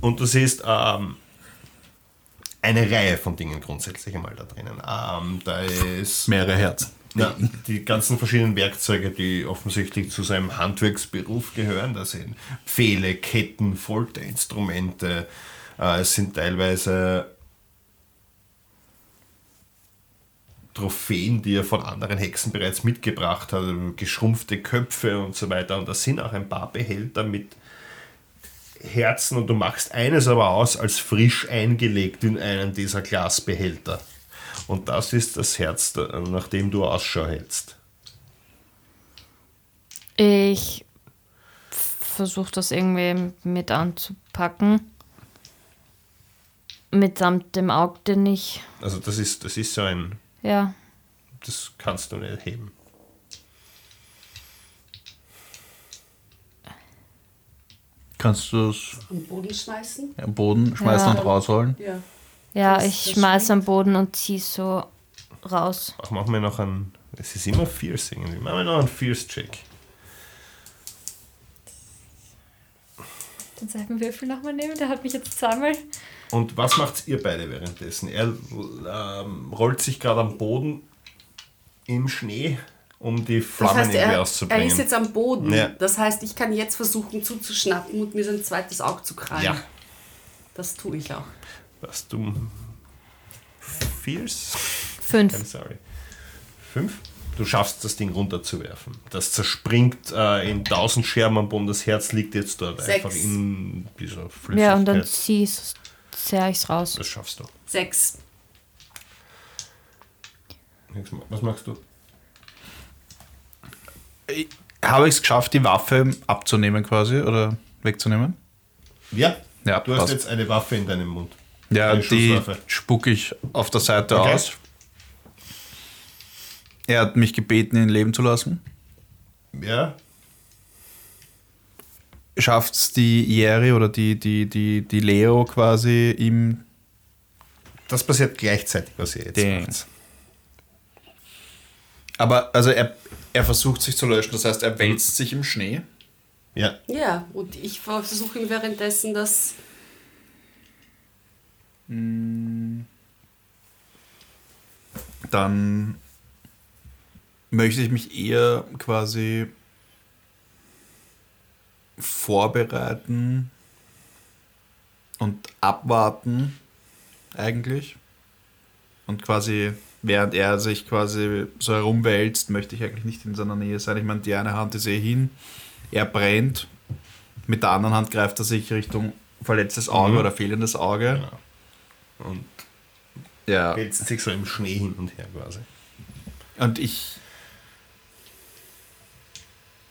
Speaker 1: Und du siehst ähm, eine Reihe von Dingen grundsätzlich einmal da drinnen. Ähm, da ist
Speaker 3: Mehrere Herzen.
Speaker 1: ja, die ganzen verschiedenen Werkzeuge, die offensichtlich zu seinem Handwerksberuf gehören. Da sind Pfähle, Ketten, Folterinstrumente. Äh, es sind teilweise Trophäen, die er von anderen Hexen bereits mitgebracht hat, geschrumpfte Köpfe und so weiter. Und da sind auch ein paar Behälter mit Herzen und du machst eines aber aus als frisch eingelegt in einen dieser Glasbehälter. Und das ist das Herz, nach dem du Ausschau hältst.
Speaker 2: Ich versuche das irgendwie mit anzupacken. Mitsamt dem Auge, den ich.
Speaker 1: Also das ist, das ist so ein,
Speaker 2: Ja.
Speaker 1: das kannst du nicht heben.
Speaker 3: Kannst du es
Speaker 4: Am Boden schmeißen?
Speaker 3: am Boden schmeißen
Speaker 2: Ja.
Speaker 3: und rausholen?
Speaker 4: Ja.
Speaker 2: Ja,
Speaker 4: Das-
Speaker 2: ich
Speaker 4: das
Speaker 2: schmeiß
Speaker 4: stimmt.
Speaker 2: am Boden und zieh so raus.
Speaker 1: Ach, machen wir noch einen, es ist immer Fierce irgendwie, machen wir noch einen Fierce-Check.
Speaker 2: Den Seitenwürfel nochmal nehmen, der hat mich jetzt zweimal.
Speaker 1: Und was macht ihr beide währenddessen? Er ähm, rollt sich gerade am Boden im Schnee, um die
Speaker 4: Das
Speaker 1: Flammen
Speaker 4: heißt,
Speaker 1: irgendwie
Speaker 4: er, er
Speaker 1: auszubringen.
Speaker 4: ist jetzt am Boden.
Speaker 1: Ja.
Speaker 4: Das heißt, ich kann jetzt versuchen zuzuschnappen und mir sein zweites Auge zu krallen.
Speaker 1: ja,
Speaker 4: Das tue ich auch.
Speaker 1: was du... I'm
Speaker 2: Fünf.
Speaker 1: sorry. Fünf? Du schaffst das Ding runterzuwerfen. Das zerspringt äh, in tausend Scherben am Boden. Das Herz liegt jetzt dort
Speaker 4: Sechs.
Speaker 1: einfach in dieser Flüssigkeit.
Speaker 2: Ja, und dann zieh's, zerr ich's raus.
Speaker 1: das schaffst du.
Speaker 4: Sechs.
Speaker 1: Was machst du?
Speaker 3: Habe ich es geschafft, die Waffe abzunehmen quasi oder wegzunehmen?
Speaker 1: Ja,
Speaker 3: Ja,
Speaker 1: du hast
Speaker 3: passt.
Speaker 1: jetzt eine Waffe in deinem Mund.
Speaker 3: Ja,
Speaker 1: Eine
Speaker 3: die spucke ich auf der Seite
Speaker 1: Okay.
Speaker 3: aus. Er hat mich gebeten, ihn leben zu lassen.
Speaker 1: Ja,
Speaker 3: Schafft es die Jerry oder die, die, die, die Leo quasi ihm.
Speaker 1: das passiert gleichzeitig, was ihr jetzt
Speaker 3: Dang.
Speaker 1: macht.
Speaker 3: Aber also er, er versucht sich zu löschen, das heißt, er wälzt sich im Schnee.
Speaker 1: Ja,
Speaker 4: Ja, und ich versuche ihm währenddessen das.
Speaker 3: Dann möchte ich mich eher quasi vorbereiten und abwarten, eigentlich. Und quasi, während er sich quasi so herumwälzt, möchte ich eigentlich nicht in seiner Nähe sein. Ich meine, die eine Hand ist eh hin, er brennt, mit der anderen Hand greift er sich Richtung verletztes Auge
Speaker 1: Mhm.
Speaker 3: oder fehlendes Auge.
Speaker 1: Genau. und
Speaker 3: Ja.
Speaker 1: wälzt sich so im Schnee hin und her quasi.
Speaker 3: Und ich.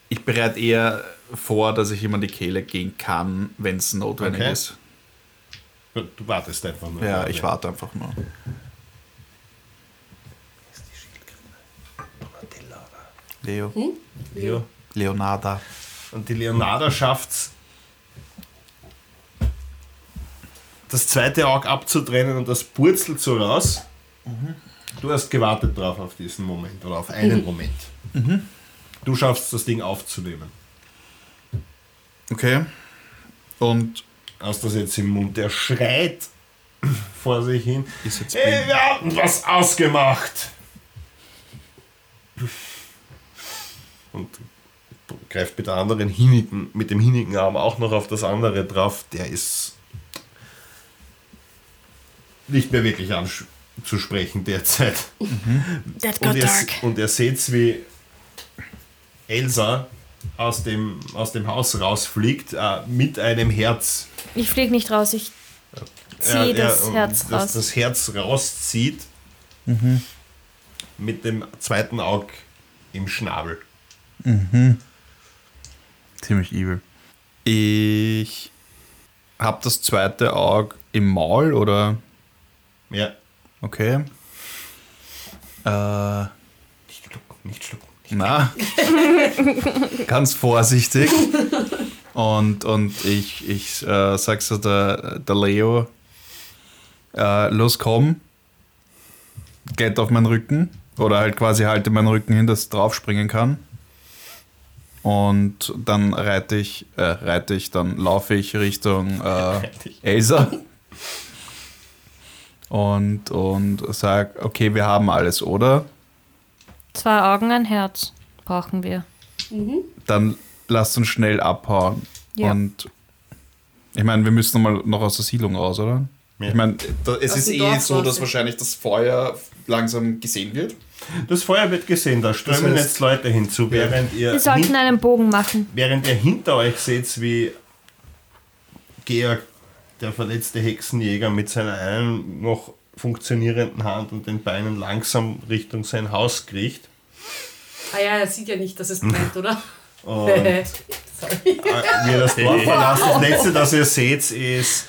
Speaker 3: Ich bereite eher vor, dass ich ihm an die Kehle gehen kann, wenn es notwendig
Speaker 1: Okay.
Speaker 3: ist.
Speaker 1: Gut, Du wartest einfach nur.
Speaker 3: Ja, ich warte einfach nur. Leo.
Speaker 1: Ja.
Speaker 3: Leonarda.
Speaker 1: Und die Leonarda schafft das zweite Auge abzutrennen und das purzelt so raus. Du hast gewartet drauf auf diesen Moment oder auf einen Moment. Du schaffst das Ding aufzunehmen.
Speaker 3: Okay. Und
Speaker 1: Hast das jetzt im Mund. Der schreit vor sich hin.
Speaker 3: ist jetzt
Speaker 1: Hey, wir hatten was ausgemacht. Und greift mit der anderen hinigen, mit dem hinigen Arm auch noch auf das andere drauf. Der ist nicht mehr wirklich anzusprechen derzeit.
Speaker 2: That
Speaker 1: Und
Speaker 2: got
Speaker 1: ihr,
Speaker 2: dark.
Speaker 1: und ihr seht, wie Elsa aus dem, aus dem Haus rausfliegt äh, mit einem Herz.
Speaker 2: Ich flieg nicht raus, ich zieh
Speaker 1: er-
Speaker 2: das Herz
Speaker 1: das,
Speaker 2: raus.
Speaker 1: das Herz rauszieht mit dem zweiten Auge im Schnabel.
Speaker 3: Ziemlich evil. Ich habe das zweite Auge im Maul oder
Speaker 1: Ja.
Speaker 3: Okay. Äh,
Speaker 1: Nicht schlucken, nicht schlucken.
Speaker 3: Na, ganz vorsichtig. Und, und ich, ich äh, sag so der, der Leo, äh, los komm, geht auf meinen Rücken. Oder halt quasi halte meinen Rücken hin, dass ich draufspringen kann. Und dann reite ich, äh, reite ich, dann laufe ich Richtung äh, Elsa. Und, und sag, okay, wir haben alles, oder?
Speaker 2: Zwei Augen, ein Herz brauchen wir.
Speaker 3: Dann lasst uns schnell abhauen.
Speaker 2: Ja.
Speaker 3: Und ich meine, wir müssen noch mal noch aus der Siedlung raus, oder?
Speaker 1: Ja.
Speaker 3: Ich meine, es
Speaker 4: Aus
Speaker 3: ist eh
Speaker 4: Dorf
Speaker 3: so, dass wahrscheinlich das Feuer langsam gesehen wird.
Speaker 1: Das Feuer wird gesehen, da strömen
Speaker 3: heißt-
Speaker 1: jetzt Leute hinzu, während ihr,
Speaker 2: Wir sollten einen Bogen machen.
Speaker 1: während ihr hinter euch seht, wie Georg, der verletzte Hexenjäger, mit seiner einen noch funktionierenden Hand und den Beinen langsam Richtung sein Haus kriecht.
Speaker 4: Ah ja, er sieht ja nicht, dass es brennt, oder?
Speaker 1: Und äh,
Speaker 4: Sorry.
Speaker 1: wie ihr das Dorf verlasst, das letzte, das ihr seht, ist,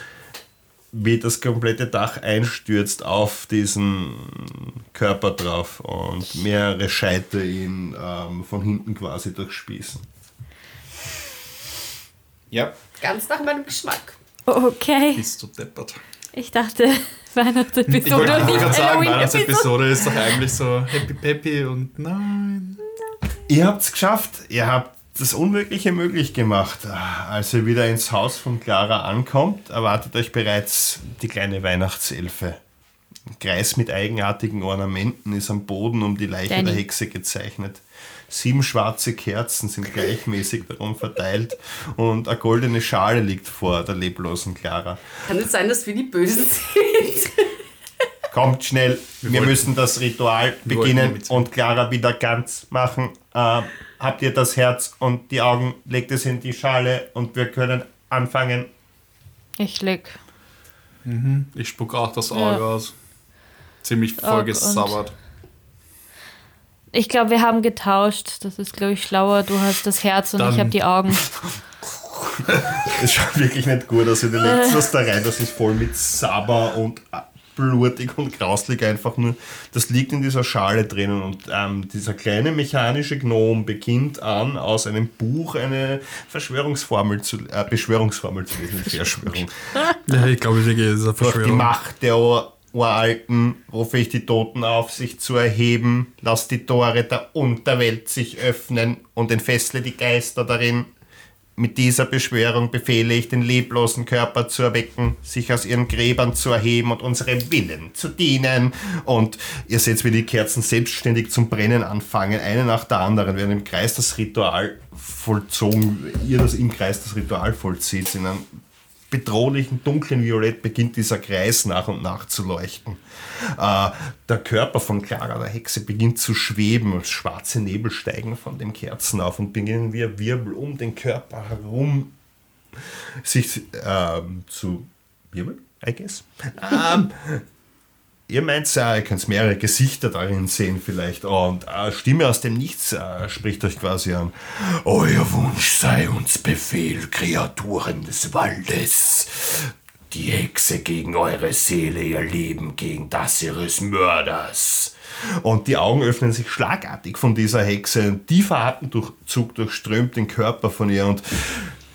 Speaker 1: wie das komplette Dach einstürzt auf diesen Körper drauf und mehrere Scheite ihn ähm, von hinten quasi durchspießen.
Speaker 3: Ja.
Speaker 4: Ganz nach meinem Geschmack.
Speaker 2: Okay.
Speaker 3: Bist du deppert.
Speaker 2: Ich dachte, Weihnachtsepisode
Speaker 3: Ich wollte
Speaker 2: und nicht
Speaker 3: gerade sagen. Weihnachtsepisode ist doch eigentlich so happy peppy und nein.
Speaker 1: Ihr habt es geschafft. Ihr habt das Unmögliche möglich gemacht. Als ihr wieder ins Haus von Clara ankommt, erwartet euch bereits die kleine Weihnachtselfe. Ein Kreis mit eigenartigen Ornamenten ist am Boden um die Leiche
Speaker 2: Danny.
Speaker 1: der Hexe gezeichnet. Sieben schwarze Kerzen sind gleichmäßig darum verteilt und eine goldene Schale liegt vor der leblosen Clara.
Speaker 4: Kann es sein, dass wir die Bösen sind?
Speaker 1: Kommt schnell, wir,
Speaker 3: wollten-
Speaker 1: müssen das Ritual
Speaker 3: wir
Speaker 1: beginnen und Clara wieder ganz machen. Äh, habt ihr das Herz und die Augen, legt es in die Schale und wir können anfangen.
Speaker 2: Ich leg.
Speaker 3: Ich spuck auch das Auge
Speaker 2: Ja.
Speaker 3: aus. Ziemlich voll gesabbert.
Speaker 2: Ich glaube, wir haben getauscht. Das ist, glaube ich, schlauer. Du hast das Herz und
Speaker 3: Dann-
Speaker 2: ich habe die Augen.
Speaker 1: Es schaut wirklich nicht gut aus. Ihr legt das da rein, das ist voll mit Sabber und äh, blutig und grauslig einfach nur. Das liegt in dieser Schale drinnen und ähm, dieser kleine mechanische Gnom beginnt an, aus einem Buch eine Verschwörungsformel zu, äh, Beschwörungsformel zu lesen. Verschwörung.
Speaker 3: Ja, ich glaube es ist eine
Speaker 1: Durch die Macht der Uralten rufe ich die Toten auf, sich zu erheben. Lass die Tore der Unterwelt sich öffnen und entfessle die Geister darin. Mit dieser Beschwörung befehle ich den leblosen Körper zu erwecken, sich aus ihren Gräbern zu erheben und unserem Willen zu dienen. Und ihr seht, wie die Kerzen selbstständig zum Brennen anfangen, eine nach der anderen, während im Kreis das Ritual vollzogen, ihr das im Kreis das Ritual vollzieht, in einem bedrohlichen dunklen Violett beginnt dieser Kreis nach und nach zu leuchten. Äh, der Körper von Clara, der Hexe, beginnt zu schweben schwarze Nebel steigen von den Kerzen auf und beginnen ein Wirbel um den Körper herum sich ähm, zu wirbeln, I guess. Ähm, Ihr meint ja, ihr könnt mehrere Gesichter darin sehen vielleicht. Und eine Stimme aus dem Nichts äh, spricht euch quasi an. Euer Wunsch sei uns Befehl, Kreaturen des Waldes. Die Hexe gegen eure Seele, ihr Leben gegen das ihres Mörders. Und die Augen öffnen sich schlagartig von dieser Hexe. Ein tiefer Atemzug durchströmt den Körper von ihr und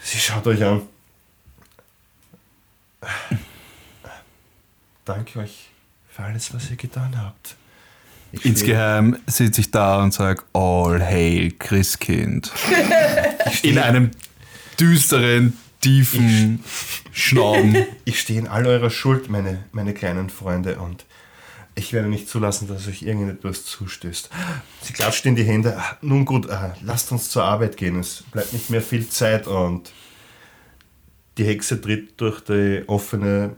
Speaker 1: sie schaut euch an. Danke euch für alles, was ihr getan habt. Ich
Speaker 3: Insgeheim sitze ich da und sage All Hail Christkind. In einem düsteren, tiefen Schnauben.
Speaker 1: Ich stehe in all eurer Schuld, meine, meine kleinen Freunde, und ich werde nicht zulassen, dass euch irgendetwas zustößt. Sie klatscht in die Hände. Ah, Nun gut, äh, lasst uns zur Arbeit gehen. Es bleibt nicht mehr viel Zeit und die Hexe tritt durch die offene,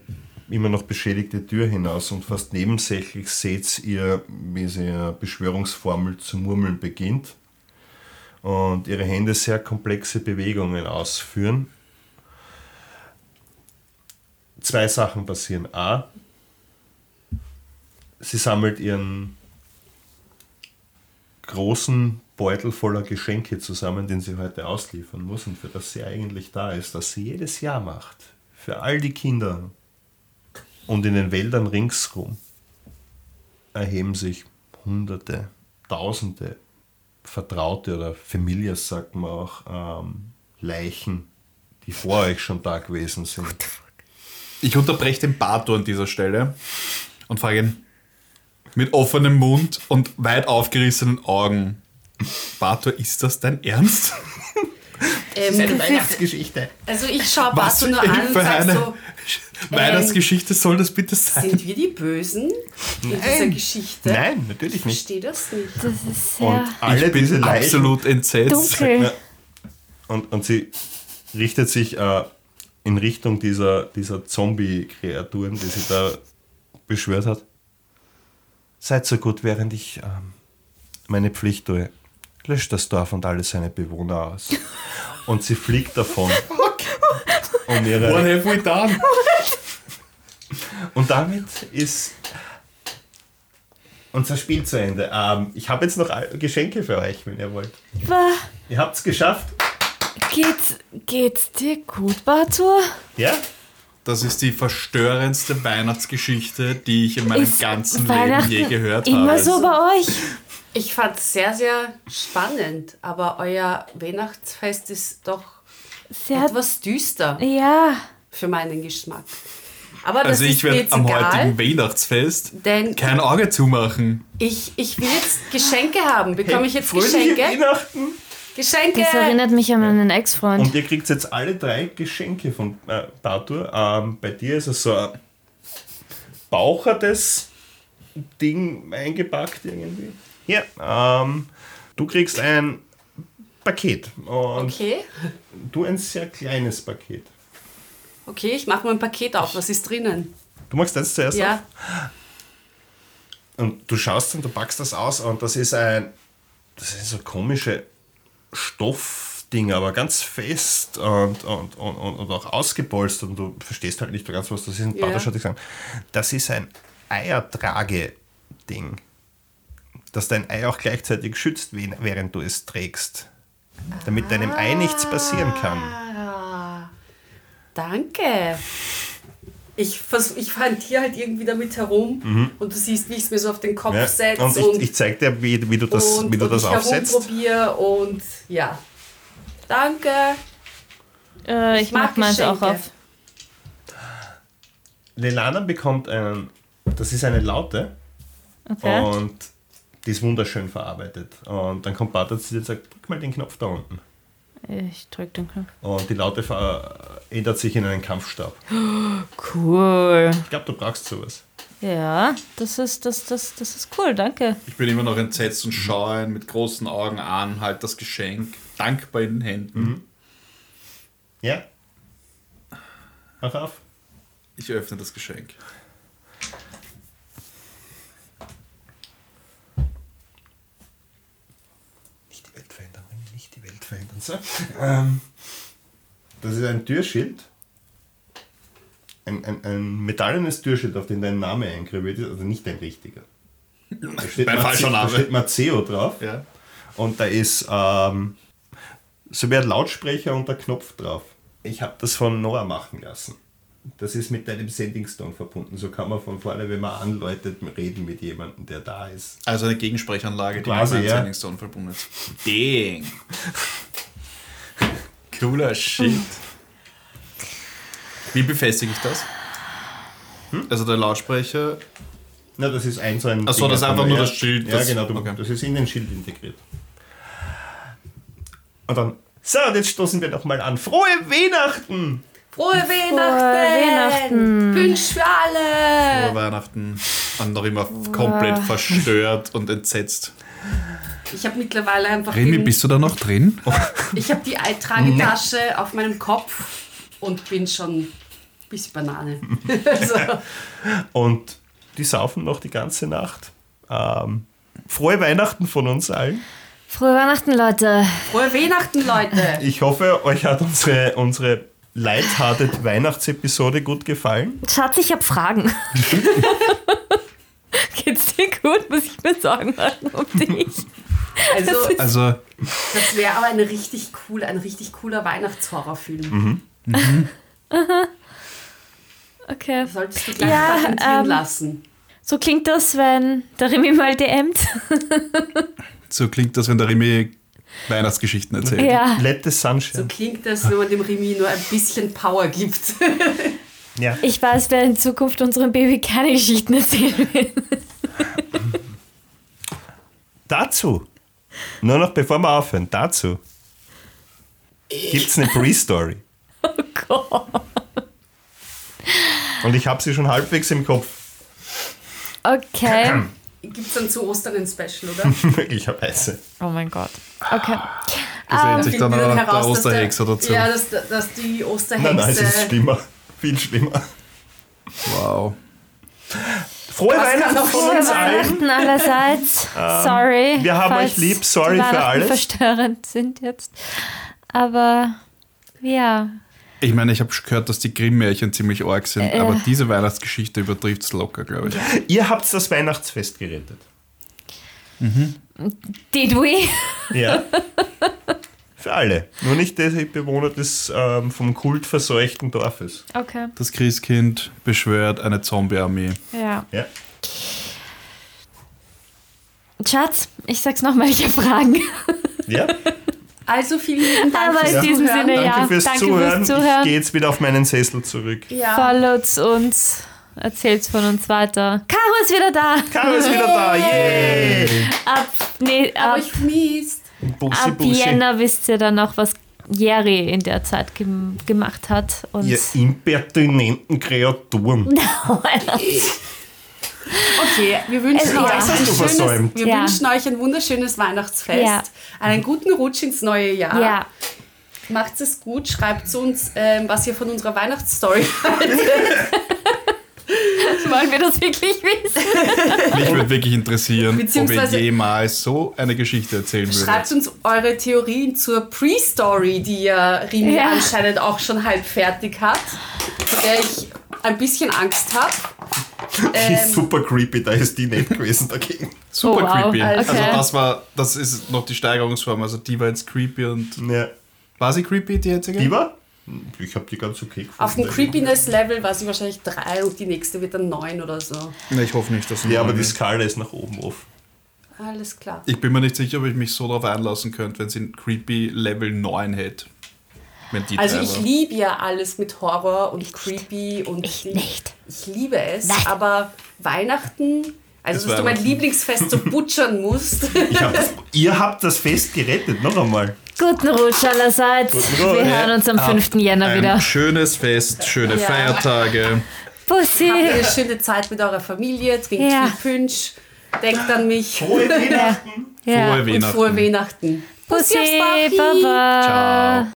Speaker 1: immer noch beschädigte Tür hinaus und fast nebensächlich seht ihr, wie sie eine Beschwörungsformel zu murmeln beginnt und ihre Hände sehr komplexe Bewegungen ausführen. Zwei Sachen passieren. A, sie sammelt ihren großen Beutel voller Geschenke zusammen, den sie heute ausliefern muss und für das sie eigentlich da ist, das sie jedes Jahr macht. Für all die Kinder Und in den Wäldern ringsrum erheben sich Hunderte, Tausende Vertraute oder Familias, sagt man auch, ähm, Leichen, die vor euch schon da gewesen sind.
Speaker 3: Ich unterbreche den Bato an dieser Stelle und frage ihn mit offenem Mund und weit aufgerissenen Augen. Bato, ist das dein Ernst?
Speaker 4: Ähm,
Speaker 1: Weihnachtsgeschichte.
Speaker 4: also ich schaue
Speaker 3: Was
Speaker 4: Bato nur an und sage
Speaker 3: eine
Speaker 4: so,
Speaker 3: Weihnachtsgeschichte soll das bitte sein?
Speaker 4: sind wir die Bösen in dieser Geschichte?
Speaker 1: Nein, natürlich
Speaker 4: Ich
Speaker 1: nicht.
Speaker 4: verstehe das nicht.
Speaker 2: Das ist sehr
Speaker 1: Und alle
Speaker 3: ich bin
Speaker 1: diese Leichen
Speaker 3: absolut entsetzt.
Speaker 2: dunkel.
Speaker 1: Und, und sie richtet sich äh, in Richtung dieser, dieser Zombie-Kreaturen, die sie da beschwört hat. Seid so gut, während ich ähm, meine Pflicht tue. Löscht das Dorf und alle seine Bewohner aus. Und sie fliegt davon. Um
Speaker 3: What
Speaker 1: ihre,
Speaker 3: have we done?
Speaker 1: und damit ist unser Spiel zu Ende. Ähm, ich habe jetzt noch Geschenke für euch, wenn ihr wollt.
Speaker 2: Wa-
Speaker 1: Ihr habt es geschafft.
Speaker 2: Geht's, geht's dir gut, Bartur?
Speaker 1: Ja?
Speaker 3: Das ist die verstörendste Weihnachtsgeschichte, die ich in meinem
Speaker 2: Ist
Speaker 3: ganzen Leben je gehört
Speaker 2: Immer
Speaker 3: habe.
Speaker 2: so bei euch?
Speaker 4: Ich fand es sehr, sehr spannend, aber euer Weihnachtsfest ist doch
Speaker 2: Sehr.
Speaker 4: etwas düster
Speaker 2: Ja.
Speaker 4: für meinen Geschmack. Aber das
Speaker 3: Also
Speaker 4: ist
Speaker 3: ich werde
Speaker 4: jetzt
Speaker 3: am
Speaker 4: egal,
Speaker 3: heutigen Weihnachtsfest
Speaker 4: denn
Speaker 3: kein Auge zumachen.
Speaker 4: ich, ich will jetzt Geschenke haben. Bekomme ich jetzt
Speaker 1: Fröhliche
Speaker 4: Geschenke?
Speaker 1: Weihnachten.
Speaker 4: Geschenke!
Speaker 2: Das erinnert mich an meinen Ex-Freund.
Speaker 1: Und ihr kriegt jetzt alle drei Geschenke von äh, Bartur. Ähm, bei dir ist es so ein bauchertes Ding eingepackt irgendwie. Ja, ähm, du kriegst ein Paket und
Speaker 4: Okay,
Speaker 1: du ein sehr kleines Paket.
Speaker 4: okay, ich mache mal ein Paket auf. Was ist drinnen?
Speaker 1: Du machst das zuerst
Speaker 4: Ja,
Speaker 1: auf und du schaust und du packst das aus und das ist ein, das sind so komische Stoffdinge, aber ganz fest und, und, und, und auch ausgepolstert und du verstehst halt nicht ganz, was das ist. Schaut dich an. Das ist ein Eiertrage-Ding, das dein Ei auch gleichzeitig schützt, während du es trägst. Damit deinem Ei nichts passieren kann.
Speaker 4: Ah, danke. Ich, vers ich hantiere halt irgendwie damit herum und du siehst, wie ich es mir so auf den Kopf
Speaker 1: Mhm. Ja?
Speaker 4: setze
Speaker 1: Und ich, ich zeig dir, wie, wie du das,
Speaker 4: und,
Speaker 1: wie du
Speaker 4: und
Speaker 1: das
Speaker 4: ich
Speaker 1: aufsetzt.
Speaker 4: herumprobiere und ja. Danke.
Speaker 2: Äh, ich
Speaker 4: mag
Speaker 2: mach meins auch auf.
Speaker 1: Lelana bekommt einen, das ist eine Laute
Speaker 2: Okay.
Speaker 1: und die ist wunderschön verarbeitet. Und dann kommt Bart zu dir und sagt, drück mal den Knopf da unten.
Speaker 2: Ich drück den Knopf.
Speaker 1: Und die Laute ver ändert sich in einen Kampfstab.
Speaker 2: Cool.
Speaker 1: Ich glaube, du brauchst sowas.
Speaker 2: Ja, das ist, das, das, das ist cool, danke.
Speaker 3: Ich bin immer noch entsetzt und schaue ihn mit großen Augen an, halt das Geschenk dankbar in den Händen.
Speaker 1: Ja? Mach auf.
Speaker 3: Ich öffne das Geschenk.
Speaker 1: Nicht die Welt verändern, nicht die So. Ähm, das ist ein Türschild. Ein, ein, ein metallenes Türschild, auf dem dein Name eingraviert ist, also nicht dein richtiger. Da steht, Mace-
Speaker 3: falscher
Speaker 1: da
Speaker 3: Name.
Speaker 1: steht Maceo drauf.
Speaker 3: Ja.
Speaker 1: Und da ist ähm, so wie ein Lautsprecher und ein Knopf drauf. Ich habe das von Noah machen lassen. Das ist mit deinem Sendingstone verbunden. So kann man von vorne, wenn man anläutet, reden mit jemandem, der da ist.
Speaker 3: Also eine Gegensprechanlage, die
Speaker 1: Quasi,
Speaker 3: mit meinem
Speaker 1: ja.
Speaker 3: Sending Stone verbunden ist. Dang. Cooler Shit. Wie befestige ich das? Also der Lautsprecher.
Speaker 1: Na, das ist ein so ein.
Speaker 3: Ach so,
Speaker 1: Ding,
Speaker 3: das ist einfach
Speaker 1: ja,
Speaker 3: nur das Schild,
Speaker 1: Ja,
Speaker 3: das-
Speaker 1: genau, du,
Speaker 3: okay.
Speaker 1: das ist in den Schild integriert. Und dann, so, und jetzt stoßen wir doch mal an. Frohe Weihnachten!
Speaker 4: Frohe Weihnachten!
Speaker 2: Weihnachten.
Speaker 4: Wünsch für alle!
Speaker 3: vor Weihnachten und noch immer komplett verstört und entsetzt.
Speaker 4: Ich habe mittlerweile einfach
Speaker 3: Remi, bist du da noch drin?
Speaker 4: ich habe die Eitragetasche auf meinem Kopf und bin schon ein bisschen Banane. also,
Speaker 1: Und die saufen noch die ganze Nacht. Ähm, frohe Weihnachten von uns allen.
Speaker 2: Frohe Weihnachten, Leute.
Speaker 4: frohe Weihnachten, Leute!
Speaker 1: Ich hoffe, euch hat unsere, unsere lighthearted Weihnachtsepisode gut gefallen.
Speaker 2: Schatz, ich hab Fragen. Geht's dir gut? Muss ich mir Sorgen machen um dich?
Speaker 4: Also,
Speaker 3: Also,
Speaker 4: das wäre aber eine richtig coole, ein richtig cooler Weihnachtshorrorfilm.
Speaker 2: Okay.
Speaker 4: Solltest du gleich
Speaker 2: Ja,
Speaker 4: patentieren
Speaker 2: ähm,
Speaker 4: lassen.
Speaker 2: So klingt das, wenn der Remy mal DMt.
Speaker 3: So klingt das, wenn der Remy Weihnachtsgeschichten erzählt.
Speaker 2: Ja.
Speaker 1: Let the
Speaker 4: So
Speaker 1: sunshine.
Speaker 4: klingt das, wenn man dem Remy nur ein bisschen Power gibt.
Speaker 1: Ja.
Speaker 2: Ich weiß, wer in Zukunft unserem Baby keine Geschichten erzählen will.
Speaker 1: Dazu, nur noch bevor wir aufhören, dazu gibt es eine Pre-Story.
Speaker 2: Oh Gott.
Speaker 1: Und ich habe sie schon halbwegs im Kopf,
Speaker 2: Okay.
Speaker 4: Gibt es dann zu Ostern ein Special, oder?
Speaker 1: möglicherweise.
Speaker 2: Oh mein Gott. Okay.
Speaker 3: Das nennt sich dann auch der
Speaker 4: dass
Speaker 3: Osterhexe dazu.
Speaker 4: Ja, dass, dass die Osterhexe...
Speaker 1: Nein, nein, es ist schlimmer. Viel schlimmer.
Speaker 3: Wow.
Speaker 1: Frohe
Speaker 4: Was
Speaker 1: Weihnachten
Speaker 4: noch
Speaker 1: von uns
Speaker 2: Frohe
Speaker 1: allen.
Speaker 2: Weihnachten allerseits. Sorry.
Speaker 1: wir haben
Speaker 2: falls
Speaker 1: euch lieb. Sorry
Speaker 2: die
Speaker 1: für alles.
Speaker 2: verstörend sind jetzt. Aber ja.
Speaker 3: Ich meine, ich habe gehört, dass die Grimm-Märchen ziemlich arg sind,
Speaker 2: Äh.
Speaker 3: aber diese Weihnachtsgeschichte übertrifft es locker, glaube ich.
Speaker 1: Ihr habt das Weihnachtsfest gerettet.
Speaker 2: Did we?
Speaker 1: Ja. Für alle. Nur nicht die Bewohner des ähm, vom Kult verseuchten Dorfes.
Speaker 2: Okay.
Speaker 3: Das Christkind beschwört eine Zombie-Armee.
Speaker 2: Ja.
Speaker 1: Ja.
Speaker 2: Schatz, ich sag's nochmal, ich habe Fragen.
Speaker 1: ja.
Speaker 4: Also vielen lieben Dank
Speaker 2: Aber in
Speaker 4: fürs
Speaker 2: diesem
Speaker 4: Zuhören.
Speaker 2: Sinne,
Speaker 1: Danke
Speaker 2: ja.
Speaker 1: fürs
Speaker 2: danke
Speaker 1: Zuhören.
Speaker 2: fürs
Speaker 1: Ich
Speaker 2: Zuhören.
Speaker 1: gehe jetzt wieder auf meinen Sessel zurück.
Speaker 4: Ja.
Speaker 2: Followt uns, erzählt von uns weiter. Caro ist wieder da.
Speaker 1: Caro ist wieder da. Yay!
Speaker 2: Ab, nee,
Speaker 4: Aber
Speaker 2: ab,
Speaker 4: ich vermisst.
Speaker 1: Bussi,
Speaker 2: ab
Speaker 1: Bussi.
Speaker 2: Jänner wisst ihr dann noch, was Jerry in der Zeit gem gemacht hat. Und
Speaker 1: Ihr impertinenten Kreaturen.
Speaker 4: Okay, wir wünschen, euch, ein schönes, wir
Speaker 2: Ja.
Speaker 4: wünschen euch ein wunderschönes Weihnachtsfest,
Speaker 2: Ja.
Speaker 4: einen guten Rutsch ins neue Jahr.
Speaker 2: ja,
Speaker 4: Macht es gut, schreibt uns, ähm, was ihr von unserer Weihnachtsstory haltet.
Speaker 2: wollen wir das wirklich wissen?
Speaker 3: Mich würde wirklich interessieren, ob ihr jemals so eine Geschichte erzählen würdet.
Speaker 4: Schreibt uns eure Theorien zur Pre-Story, die ja Rimi
Speaker 2: Ja.
Speaker 4: anscheinend auch schon halb fertig hat, vor der ich ein bisschen Angst habe.
Speaker 1: Die ist
Speaker 4: Ähm,
Speaker 1: super creepy, da ist die nicht gewesen dagegen.
Speaker 3: Super
Speaker 2: Oh, wow.
Speaker 3: creepy.
Speaker 4: Also-
Speaker 3: Also
Speaker 2: Okay.
Speaker 3: das war, das ist noch die Steigerungsform. Also die war jetzt creepy und
Speaker 1: Ja.
Speaker 3: war sie creepy, die jetzige?
Speaker 1: Die war? Ich habe die ganz okay gefunden.
Speaker 4: auf dem Creepiness-Level war sie wahrscheinlich drei und die nächste wird dann neun oder so.
Speaker 3: Nee, ich hoffe nicht, dass sie
Speaker 1: Ja, aber die. Skala ist nach oben offen.
Speaker 4: Alles klar.
Speaker 3: Ich bin mir nicht sicher, ob ich mich so darauf einlassen könnte, wenn sie ein creepy Level 9 hätte.
Speaker 4: Also ich liebe ja alles mit Horror und creepy und
Speaker 2: Ich
Speaker 4: die-
Speaker 2: nicht.
Speaker 4: Ich liebe es,
Speaker 2: Nein.
Speaker 4: aber Weihnachten, also
Speaker 3: Ist
Speaker 4: dass du mein. Lieblingsfest so butchern musst.
Speaker 1: Ich hab ihr habt das Fest gerettet, noch einmal.
Speaker 2: Guten Rutsch allerseits.
Speaker 1: Guten Rutsch.
Speaker 2: Wir hören uns am 5. Jänner
Speaker 3: Ein
Speaker 2: wieder.
Speaker 3: schönes Fest, schöne
Speaker 4: Ja.
Speaker 3: Feiertage.
Speaker 2: Bussi.
Speaker 4: Habt eine schöne Zeit mit eurer Familie, trinkt
Speaker 2: Ja.
Speaker 4: viel Punsch, denkt an mich
Speaker 1: Frohe Weihnachten!
Speaker 2: Ja.
Speaker 3: Frohe
Speaker 4: und
Speaker 3: Weihnachten.
Speaker 4: frohe Weihnachten.
Speaker 2: Bussi,
Speaker 4: aufs Bauchi.
Speaker 2: Baba.
Speaker 3: Ciao.